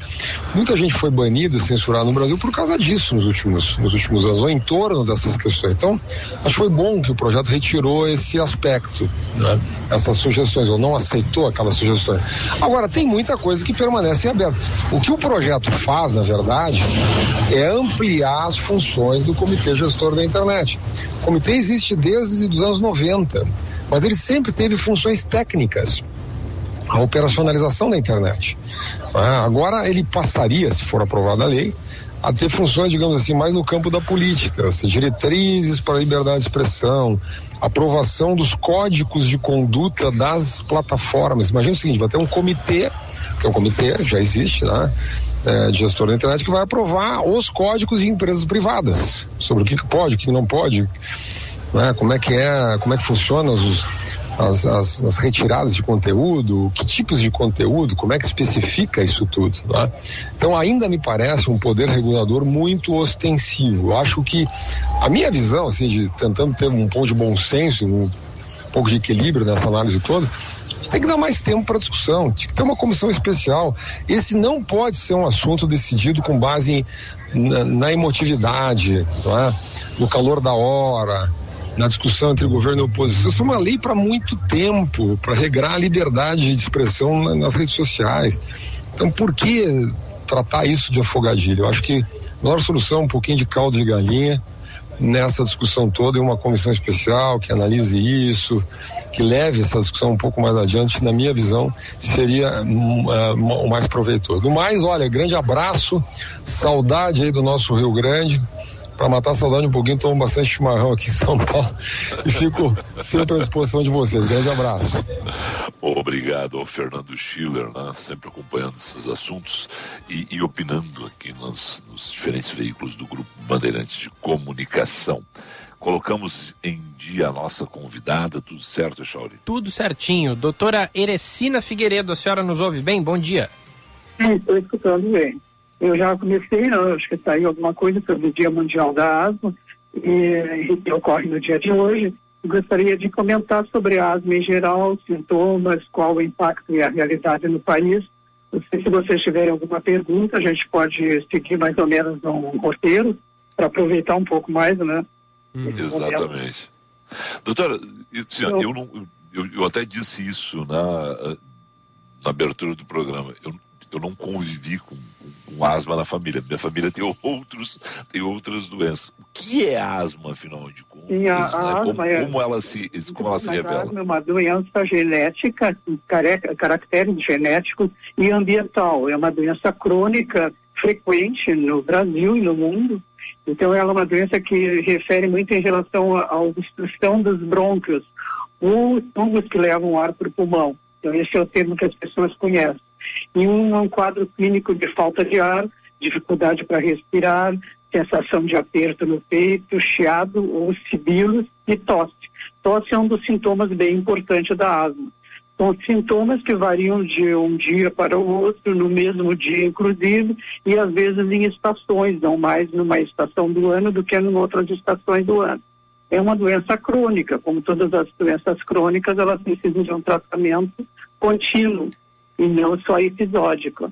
Speaker 11: Muita gente foi banida, censurada no Brasil por causa disso nos últimos, nos últimos anos, ou em torno dessas questões. Então, acho que foi bom que o projeto retirou esse aspecto, né, essas sugestões, ou não aceitou aquelas sugestões. Agora, tem muita coisa que permanece aberta. O que o projeto faz, na verdade, é ampliar as funções do Comitê Gestor da Internet. O comitê existe desde os anos 90, mas ele sempre teve funções técnicas a operacionalização da internet. Ah, agora ele passaria, se for aprovada a lei, a ter funções, digamos assim, mais no campo da política, assim, diretrizes para a liberdade de expressão, aprovação dos códigos de conduta das plataformas. Imagina o seguinte, vai ter um comitê, que é um comitê, já existe, né? É, de gestor da internet que vai aprovar os códigos de empresas privadas sobre o que, que pode, o que não pode, né? Como é que é, como é que funciona os, as, as, as, retiradas de conteúdo, que tipos de conteúdo, como é que especifica isso tudo. Né? Então, ainda me parece um poder regulador muito ostensivo. Eu acho que a minha visão, assim, de tentando ter um pouco de bom senso, um pouco de equilíbrio nessa análise toda, tem que dar mais tempo para discussão, tem que ter uma comissão especial. Esse não pode ser um assunto decidido com base em, na, na, emotividade, é? no calor da hora, na discussão entre governo e oposição. Isso é uma lei para muito tempo, para regrar a liberdade de expressão na, nas redes sociais. Então, por que tratar isso de afogadilho? Eu acho que melhor solução é um pouquinho de caldo de galinha nessa discussão toda em uma comissão especial que analise isso, que leve essa discussão um pouco mais adiante, na minha visão, seria uh, o mais proveitoso. No mais, olha, grande abraço, saudade aí do nosso Rio Grande para matar a saudade um pouquinho, tomo bastante chimarrão aqui em São Paulo e fico sempre à disposição de vocês. Grande abraço.
Speaker 1: Obrigado ao Fernando Schiller, né, sempre acompanhando esses assuntos e, e opinando aqui nos, nos, diferentes veículos do Grupo Bandeirantes de Comunicação. Colocamos em dia a nossa convidada, tudo certo, Chauri?
Speaker 2: Tudo certinho. Doutora Erecina Figueiredo, a senhora nos ouve bem? Bom dia.
Speaker 10: Estou escutando bem. Eu já comecei, né, acho que saiu alguma coisa sobre o Dia Mundial da Asma, e, e ocorre no dia de hoje. Gostaria de comentar sobre a asma em geral, sintomas, qual o impacto e a realidade no país. Não sei se vocês tiverem alguma pergunta, a gente pode seguir mais ou menos um roteiro para aproveitar um pouco mais, né?
Speaker 1: Hum. Exatamente. Doutora, assim, eu, eu, não, eu, eu, até disse isso na, na abertura do programa. Eu, eu não convivi com, com, com, asma na família. Minha família tem outros, tem outras doenças. O que é asma, afinal de contas? Sim, a, né? a como, é, como, ela se, como ela se revela? A
Speaker 10: asma é uma doença genética, caracteres genéticos e ambiental. É uma doença crônica frequente no Brasil e no mundo. Então, ela é uma doença que refere muito em relação à obstrução dos brônquios, ou tubos que levam ar para o pulmão. Então, esse é o termo que as pessoas conhecem e um, um quadro clínico de falta de ar, dificuldade para respirar, sensação de aperto no peito, chiado ou sibilos e tosse. Tosse é um dos sintomas bem importantes da asma. São sintomas que variam de um dia para o outro, no mesmo dia, inclusive, e às vezes em estações, não mais numa estação do ano do que em outras estações do ano. É uma doença crônica, como todas as doenças crônicas, elas precisam de um tratamento contínuo e não só episódico.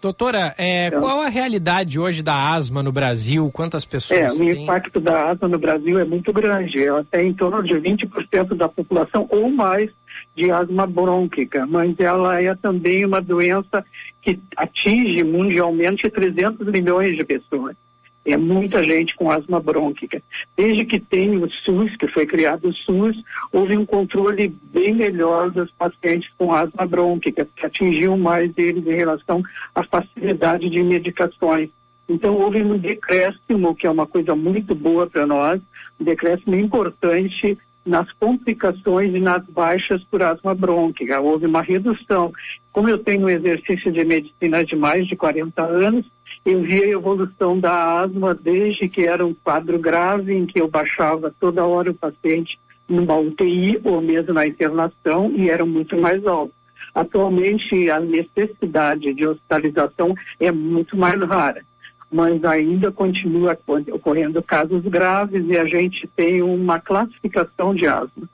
Speaker 2: Doutora, é, então, qual a realidade hoje da asma no Brasil? Quantas pessoas
Speaker 10: é,
Speaker 2: têm?
Speaker 10: O impacto da asma no Brasil é muito grande. Ela tem em torno de 20% da população ou mais de asma brônquica, mas ela é também uma doença que atinge mundialmente 300 milhões de pessoas. É muita gente com asma brônquica. Desde que tem o SUS, que foi criado o SUS, houve um controle bem melhor dos pacientes com asma brônquica, que atingiu mais eles em relação à facilidade de medicações. Então, houve um decréscimo, que é uma coisa muito boa para nós, um decréscimo importante nas complicações e nas baixas por asma brônquica. Houve uma redução. Como eu tenho um exercício de medicina de mais de 40 anos, eu vi a evolução da asma desde que era um quadro grave, em que eu baixava toda hora o paciente numa UTI ou mesmo na internação e era muito mais alto. Atualmente, a necessidade de hospitalização é muito mais rara mas ainda continua ocorrendo casos graves e a gente tem uma classificação de asma.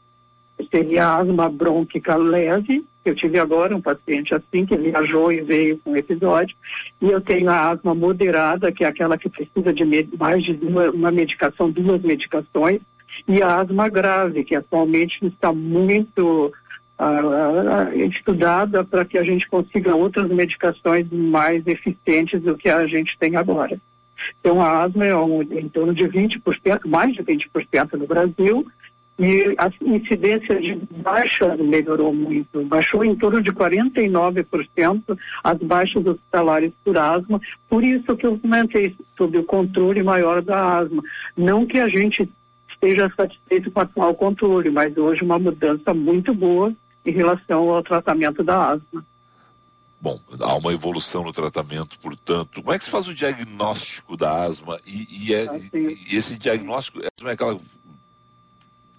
Speaker 10: Seria asma brônquica leve, eu tive agora um paciente assim que viajou e veio com episódio, e eu tenho a asma moderada, que é aquela que precisa de mais de uma, uma medicação, duas medicações, e a asma grave, que atualmente está muito uh, estudada para que a gente consiga outras medicações mais eficientes do que a gente tem agora. Então, a asma é um, em torno de 20%, mais de 20% no Brasil, e a incidência de baixa melhorou muito, baixou em torno de 49% as baixas hospitalares por asma, por isso que eu comentei sobre o controle maior da asma. Não que a gente esteja satisfeito com o atual controle, mas hoje uma mudança muito boa em relação ao tratamento da asma.
Speaker 1: Bom, há uma evolução no tratamento, portanto. Como é que se faz o diagnóstico da asma? E, e, é, e esse diagnóstico, é aquela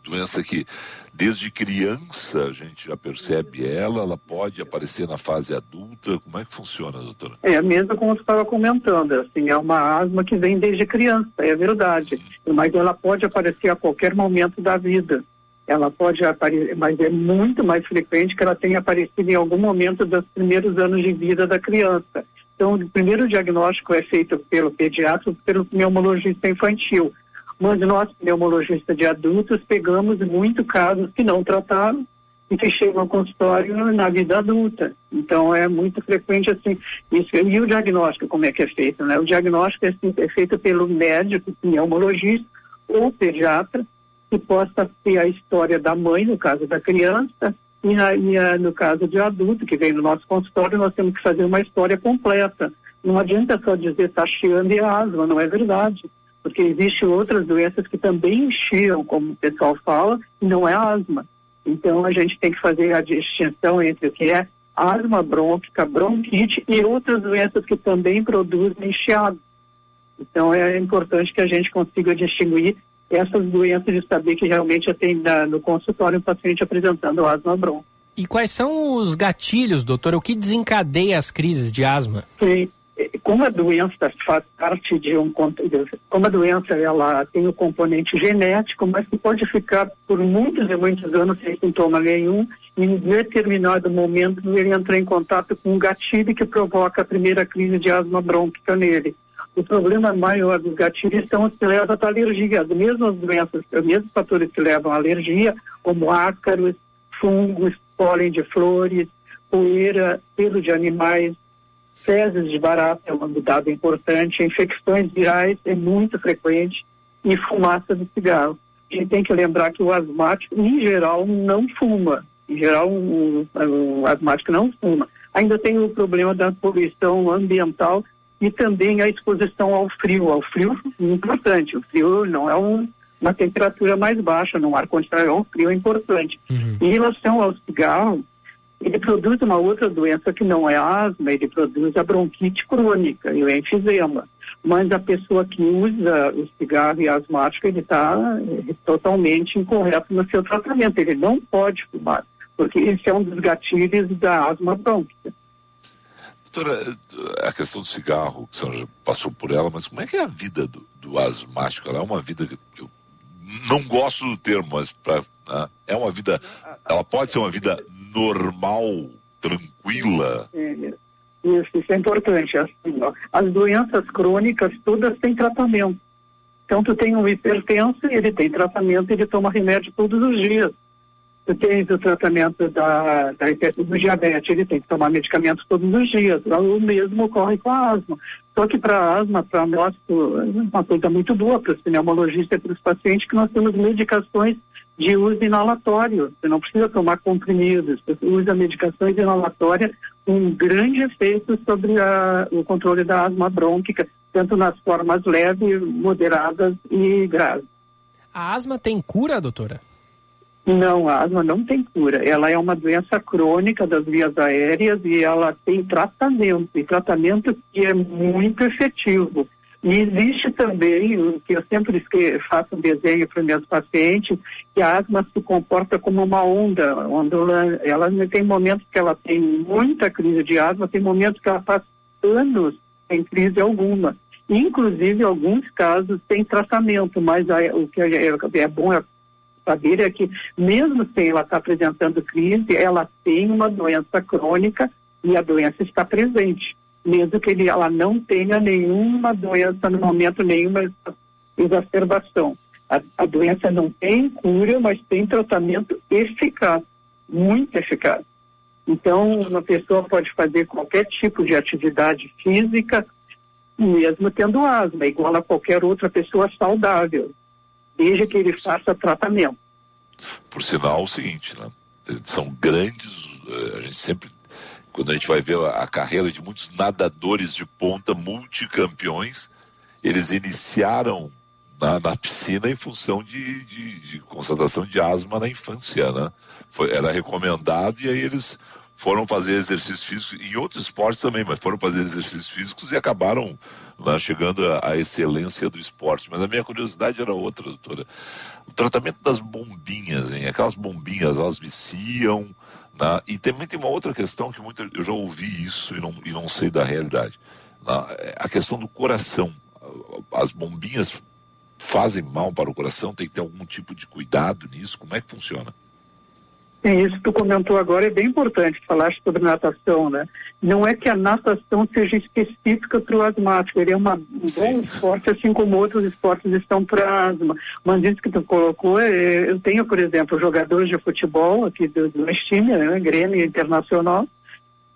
Speaker 1: doença que desde criança a gente já percebe ela, ela pode aparecer na fase adulta, como é que funciona, doutora?
Speaker 10: É mesmo como você estava comentando, assim, é uma asma que vem desde criança, é verdade, mas ela pode aparecer a qualquer momento da vida. Ela pode aparecer, mas é muito mais frequente que ela tenha aparecido em algum momento dos primeiros anos de vida da criança. Então, o primeiro diagnóstico é feito pelo pediatra, pelo pneumologista infantil. Mas nós, pneumologistas de adultos, pegamos muito casos que não trataram e que chegam ao consultório na vida adulta. Então, é muito frequente assim. Isso. E o diagnóstico, como é que é feito? Né? O diagnóstico é, assim, é feito pelo médico, pneumologista ou pediatra, que possa ter a história da mãe, no caso da criança, e, na, e a, no caso de adulto que vem no nosso consultório, nós temos que fazer uma história completa. Não adianta só dizer está chiando e asma, não é verdade. Porque existem outras doenças que também chiam, como o pessoal fala, e não é asma. Então a gente tem que fazer a distinção entre o que é asma brônquica, bronquite e outras doenças que também produzem chiado. Então é importante que a gente consiga distinguir essas doenças de saber que realmente tem no consultório um paciente apresentando asma bronca.
Speaker 2: E quais são os gatilhos, doutor? O que desencadeia as crises de asma?
Speaker 10: Sim. Como a doença faz parte de um como a doença ela tem o um componente genético, mas que pode ficar por muitos e muitos anos sem sintoma nenhum, e em determinado momento ele entra em contato com um gatilho que provoca a primeira crise de asma brônquica nele. O problema maior dos gatilhos são os que levam à alergia, as mesmas doenças, os mesmos fatores que levam à alergia, como ácaros, fungos, pólen de flores, poeira, pelo de animais, fezes de barata é um dado importante, infecções virais é muito frequente e fumaça de cigarro. A gente tem que lembrar que o asmático, em geral, não fuma. Em geral, o, o asmático não fuma. Ainda tem o problema da poluição ambiental e também a exposição ao frio. Ao frio importante. O frio não é um, uma temperatura mais baixa, no ar-condicionado é um frio importante. Uhum. Em relação ao cigarro, ele produz uma outra doença que não é asma, ele produz a bronquite crônica e o enfisema. Mas a pessoa que usa o cigarro e asmático, ele está é, totalmente incorreto no seu tratamento. Ele não pode fumar, porque esse é um dos gatilhos da asma brônquica.
Speaker 1: Doutora, a questão do cigarro, que a senhora passou por ela, mas como é que é a vida do, do asmático? Ela é uma vida eu não gosto do termo, mas pra, né, é uma vida. Ela pode ser uma vida normal, tranquila.
Speaker 10: Isso, isso é importante. Assim, as doenças crônicas todas têm tratamento. Então, tu tem um hipertenso, ele tem tratamento, ele toma remédio todos os dias tem o tratamento da, da do diabetes, ele tem que tomar medicamentos todos os dias. O mesmo ocorre com a asma. Só que para asma, para nós, é uma coisa muito boa para os pneumologistas e para os pacientes, que nós temos medicações de uso inalatório. Você não precisa tomar comprimidos, você usa medicações inalatórias com um grande efeito sobre a, o controle da asma brônquica, tanto nas formas leves, moderadas e graves.
Speaker 2: A asma tem cura, doutora?
Speaker 10: Não, a asma não tem cura. Ela é uma doença crônica das vias aéreas e ela tem tratamento, e tratamento que é muito efetivo. E existe também, o que eu sempre faço um desenho para meus pacientes, que a asma se comporta como uma onda, onde ela, tem momentos que ela tem muita crise de asma, tem momentos que ela passa anos sem crise alguma. Inclusive, alguns casos, tem tratamento, mas o que é, é bom é saber é que, mesmo sem ela estar apresentando crise, ela tem uma doença crônica e a doença está presente, mesmo que ele, ela não tenha nenhuma doença no momento, nenhuma exacerbação. A, a doença não tem cura, mas tem tratamento eficaz, muito eficaz. Então, uma pessoa pode fazer qualquer tipo de atividade física, mesmo tendo asma, igual a qualquer outra pessoa saudável desde que ele faça tratamento.
Speaker 1: Por sinal, o seguinte, né? São grandes, eh, a gente sempre, quando a gente vai ver a carreira de muitos nadadores de ponta multicampeões, eles iniciaram na, na piscina em função de, de, de, constatação de asma na infância, né? Foi, era recomendado e aí eles foram fazer exercícios físicos, em outros esportes também, mas foram fazer exercícios físicos e acabaram lá, chegando à, excelência do esporte. Mas a minha curiosidade era outra, doutora. O tratamento das bombinhas, hein? Aquelas bombinhas, elas viciam, né? e também tem uma outra questão que muito, eu já ouvi isso e não, e não sei da realidade. Né? A questão do coração. As bombinhas fazem mal para o coração, tem que ter algum tipo de cuidado nisso? Como é que funciona?
Speaker 10: Sim, isso que tu comentou agora é bem importante, falaste sobre natação, né? Não é que a natação seja específica para o asmático, ele é uma, um bom esporte, assim como outros esportes estão para asma. Mas isso que tu colocou, é, eu tenho, por exemplo, jogadores de futebol aqui do, do time, né, Grêmio Internacional,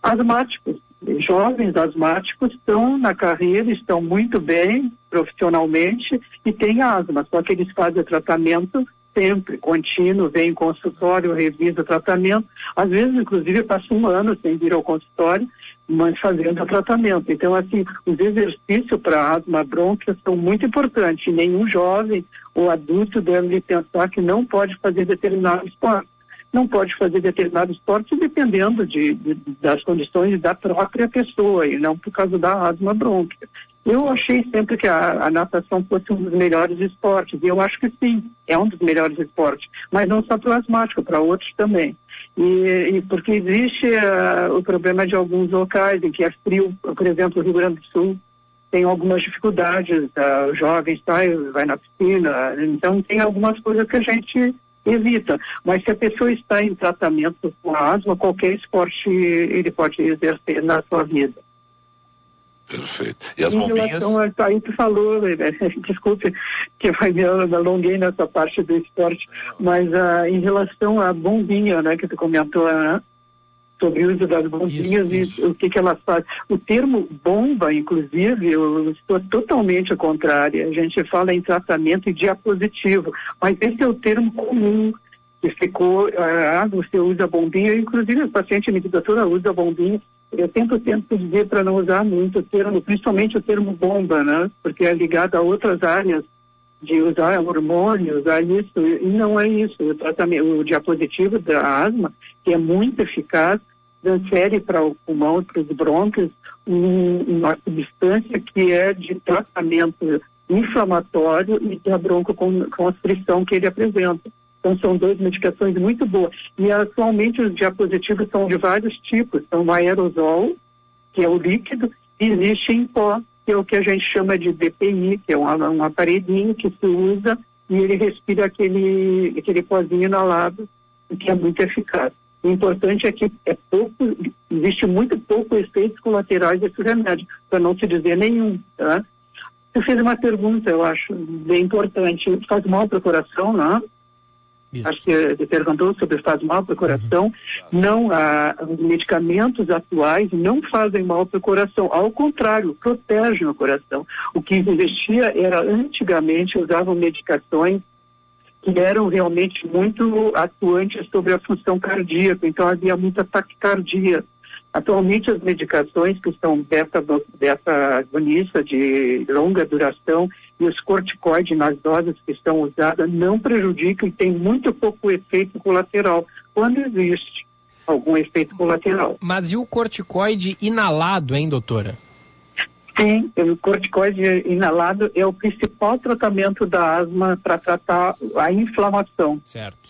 Speaker 10: asmáticos. Jovens asmáticos estão na carreira, estão muito bem profissionalmente e têm asma, só que eles fazem o tratamento sempre, contínuo, vem em consultório, revisa o tratamento. Às vezes, inclusive, passa um ano sem vir ao consultório, mas fazendo o tratamento. Então, assim, os exercícios para asma brônquia são muito importantes. Nenhum jovem ou adulto deve pensar que não pode fazer determinado esporte. Não pode fazer determinado esporte dependendo de, de, das condições da própria pessoa e não por causa da asma brônquia. Eu achei sempre que a, a, natação fosse um dos melhores esportes, e eu acho que sim, é um dos melhores esportes, mas não só para o asmático, para outros também. E, e porque existe uh, o problema de alguns locais em que é frio, por exemplo, o Rio Grande do Sul tem algumas dificuldades, uh, jovens sai, vai na piscina, então tem algumas coisas que a gente evita. Mas se a pessoa está em tratamento com asma, qualquer esporte ele pode exercer na sua vida.
Speaker 1: Perfeito. E as
Speaker 10: em
Speaker 1: bombinhas?
Speaker 10: Relação a, aí tu falou, né, desculpe que eu me alonguei nessa parte do esporte, mas uh, em relação à bombinha, né, que tu comentou, uh, sobre o uso das bombinhas isso, isso. e o que, que elas fazem. O termo bomba, inclusive, eu estou totalmente contrária. A gente fala em tratamento e diapositivo, mas esse é o termo comum que ficou, ah, você usa bombinha, inclusive o paciente me diz, doutora, usa bombinha, eu tento sempre dizer para não usar muito o termo, principalmente o termo bomba, né? Porque é ligado a outras áreas de usar hormônios, usar isso, e não é isso. O tratamento, o diapositivo da asma, que é muito eficaz, transfere para o pulmão, para os brônquios, um, uma substância que é de tratamento inflamatório e da broncoconstrição que ele apresenta. Então, são duas medicações muito boas. E atualmente os diapositivos são de vários tipos. São o aerosol, que é o líquido, e existe em pó, que é o que a gente chama de DPI, que é um, um aparelhinho que se usa e ele respira aquele, aquele pozinho inalado, que é muito eficaz. O importante é que é pouco, existe muito pouco efeitos colaterais desse remédio, para não se dizer nenhum, tá? Você fez uma pergunta, eu acho, bem importante. Faz mal para o coração, né? Isso. Acho que você perguntou sobre faz mal para o coração. Uhum. Não, ah, os medicamentos atuais não fazem mal para o coração. Ao contrário, protegem o coração. O que existia era, antigamente, usavam medicações que eram realmente muito atuantes sobre a função cardíaca. Então, havia muita taquicardia. Atualmente, as medicações que são beta, beta agonista de longa duração e os corticoides nas doses que estão usadas não prejudicam e tem muito pouco efeito colateral, quando existe algum efeito colateral.
Speaker 2: Mas e o corticoide inalado, hein, doutora?
Speaker 10: Sim, o corticoide inalado é o principal tratamento da asma para tratar a inflamação.
Speaker 2: Certo.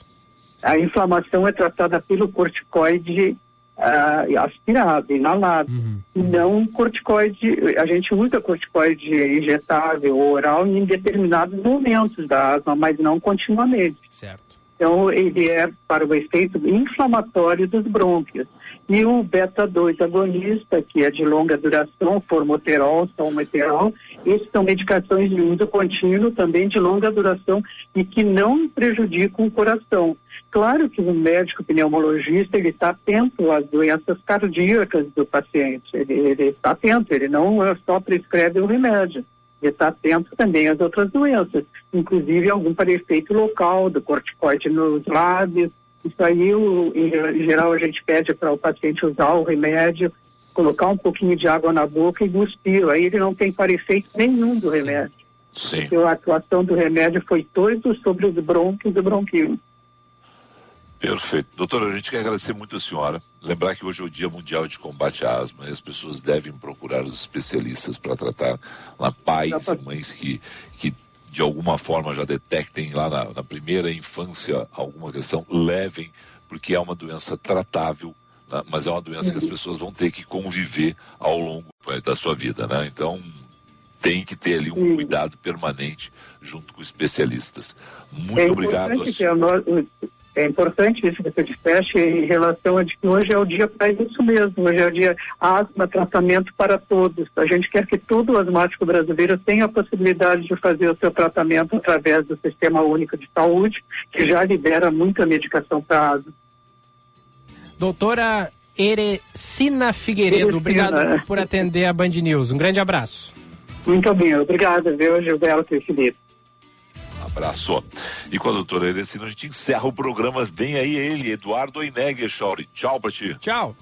Speaker 10: A inflamação é tratada pelo corticoide uh, aspirado, inalado. Uhum. Não corticoide, a gente usa corticoide injetável ou oral em determinados momentos da asma, mas não continuamente.
Speaker 2: Certo.
Speaker 10: Então, ele é para o efeito inflamatório dos brônquios. E o beta-2 agonista, que é de longa duração, formoterol, salmeterol, esses são medicações de uso contínuo, também de longa duração e que não prejudicam o coração. Claro que o médico pneumologista, ele está atento às doenças cardíacas do paciente, ele está atento, ele não só prescreve o remédio e está atento também às outras doenças, inclusive algum para efeito local do corticoide nos lábios. Isso aí, o, em geral, a gente pede para o paciente usar o remédio, colocar um pouquinho de água na boca e cuspir. Aí ele não tem para efeito nenhum do remédio.
Speaker 1: Sim.
Speaker 10: Porque a atuação do remédio foi todo sobre os brônquios e bronquíolos.
Speaker 1: Perfeito. Doutora, a gente quer agradecer muito a senhora. Lembrar que hoje é o Dia Mundial de Combate à Asma e as pessoas devem procurar os especialistas para tratar lá pais e mães que, que de alguma forma já detectem lá na, na primeira infância alguma questão, levem, porque é uma doença tratável, né? mas é uma doença que as pessoas vão ter que conviver ao longo eh, da sua vida, né? Então tem que ter ali um cuidado permanente junto com especialistas. Muito
Speaker 10: é
Speaker 1: obrigado.
Speaker 10: que a no- É importante isso que você disseste em relação a de que hoje é o dia para isso mesmo. Hoje é o dia asma, tratamento para todos. A gente quer que todo asmático brasileiro tenha a possibilidade de fazer o seu tratamento através do Sistema Único de Saúde, que já libera muita medicação para asma.
Speaker 2: Doutora Erecina Figueiredo,
Speaker 10: Erecina,
Speaker 2: obrigado por atender a Band News. Um grande abraço.
Speaker 10: Muito bem, obrigada, viu, Gilberto e Felipe.
Speaker 1: Abraço. E com a doutora Erecina, a gente encerra o programa. Vem aí ele, Eduardo Oinegger, Chauri. Tchau pra ti.
Speaker 2: Tchau.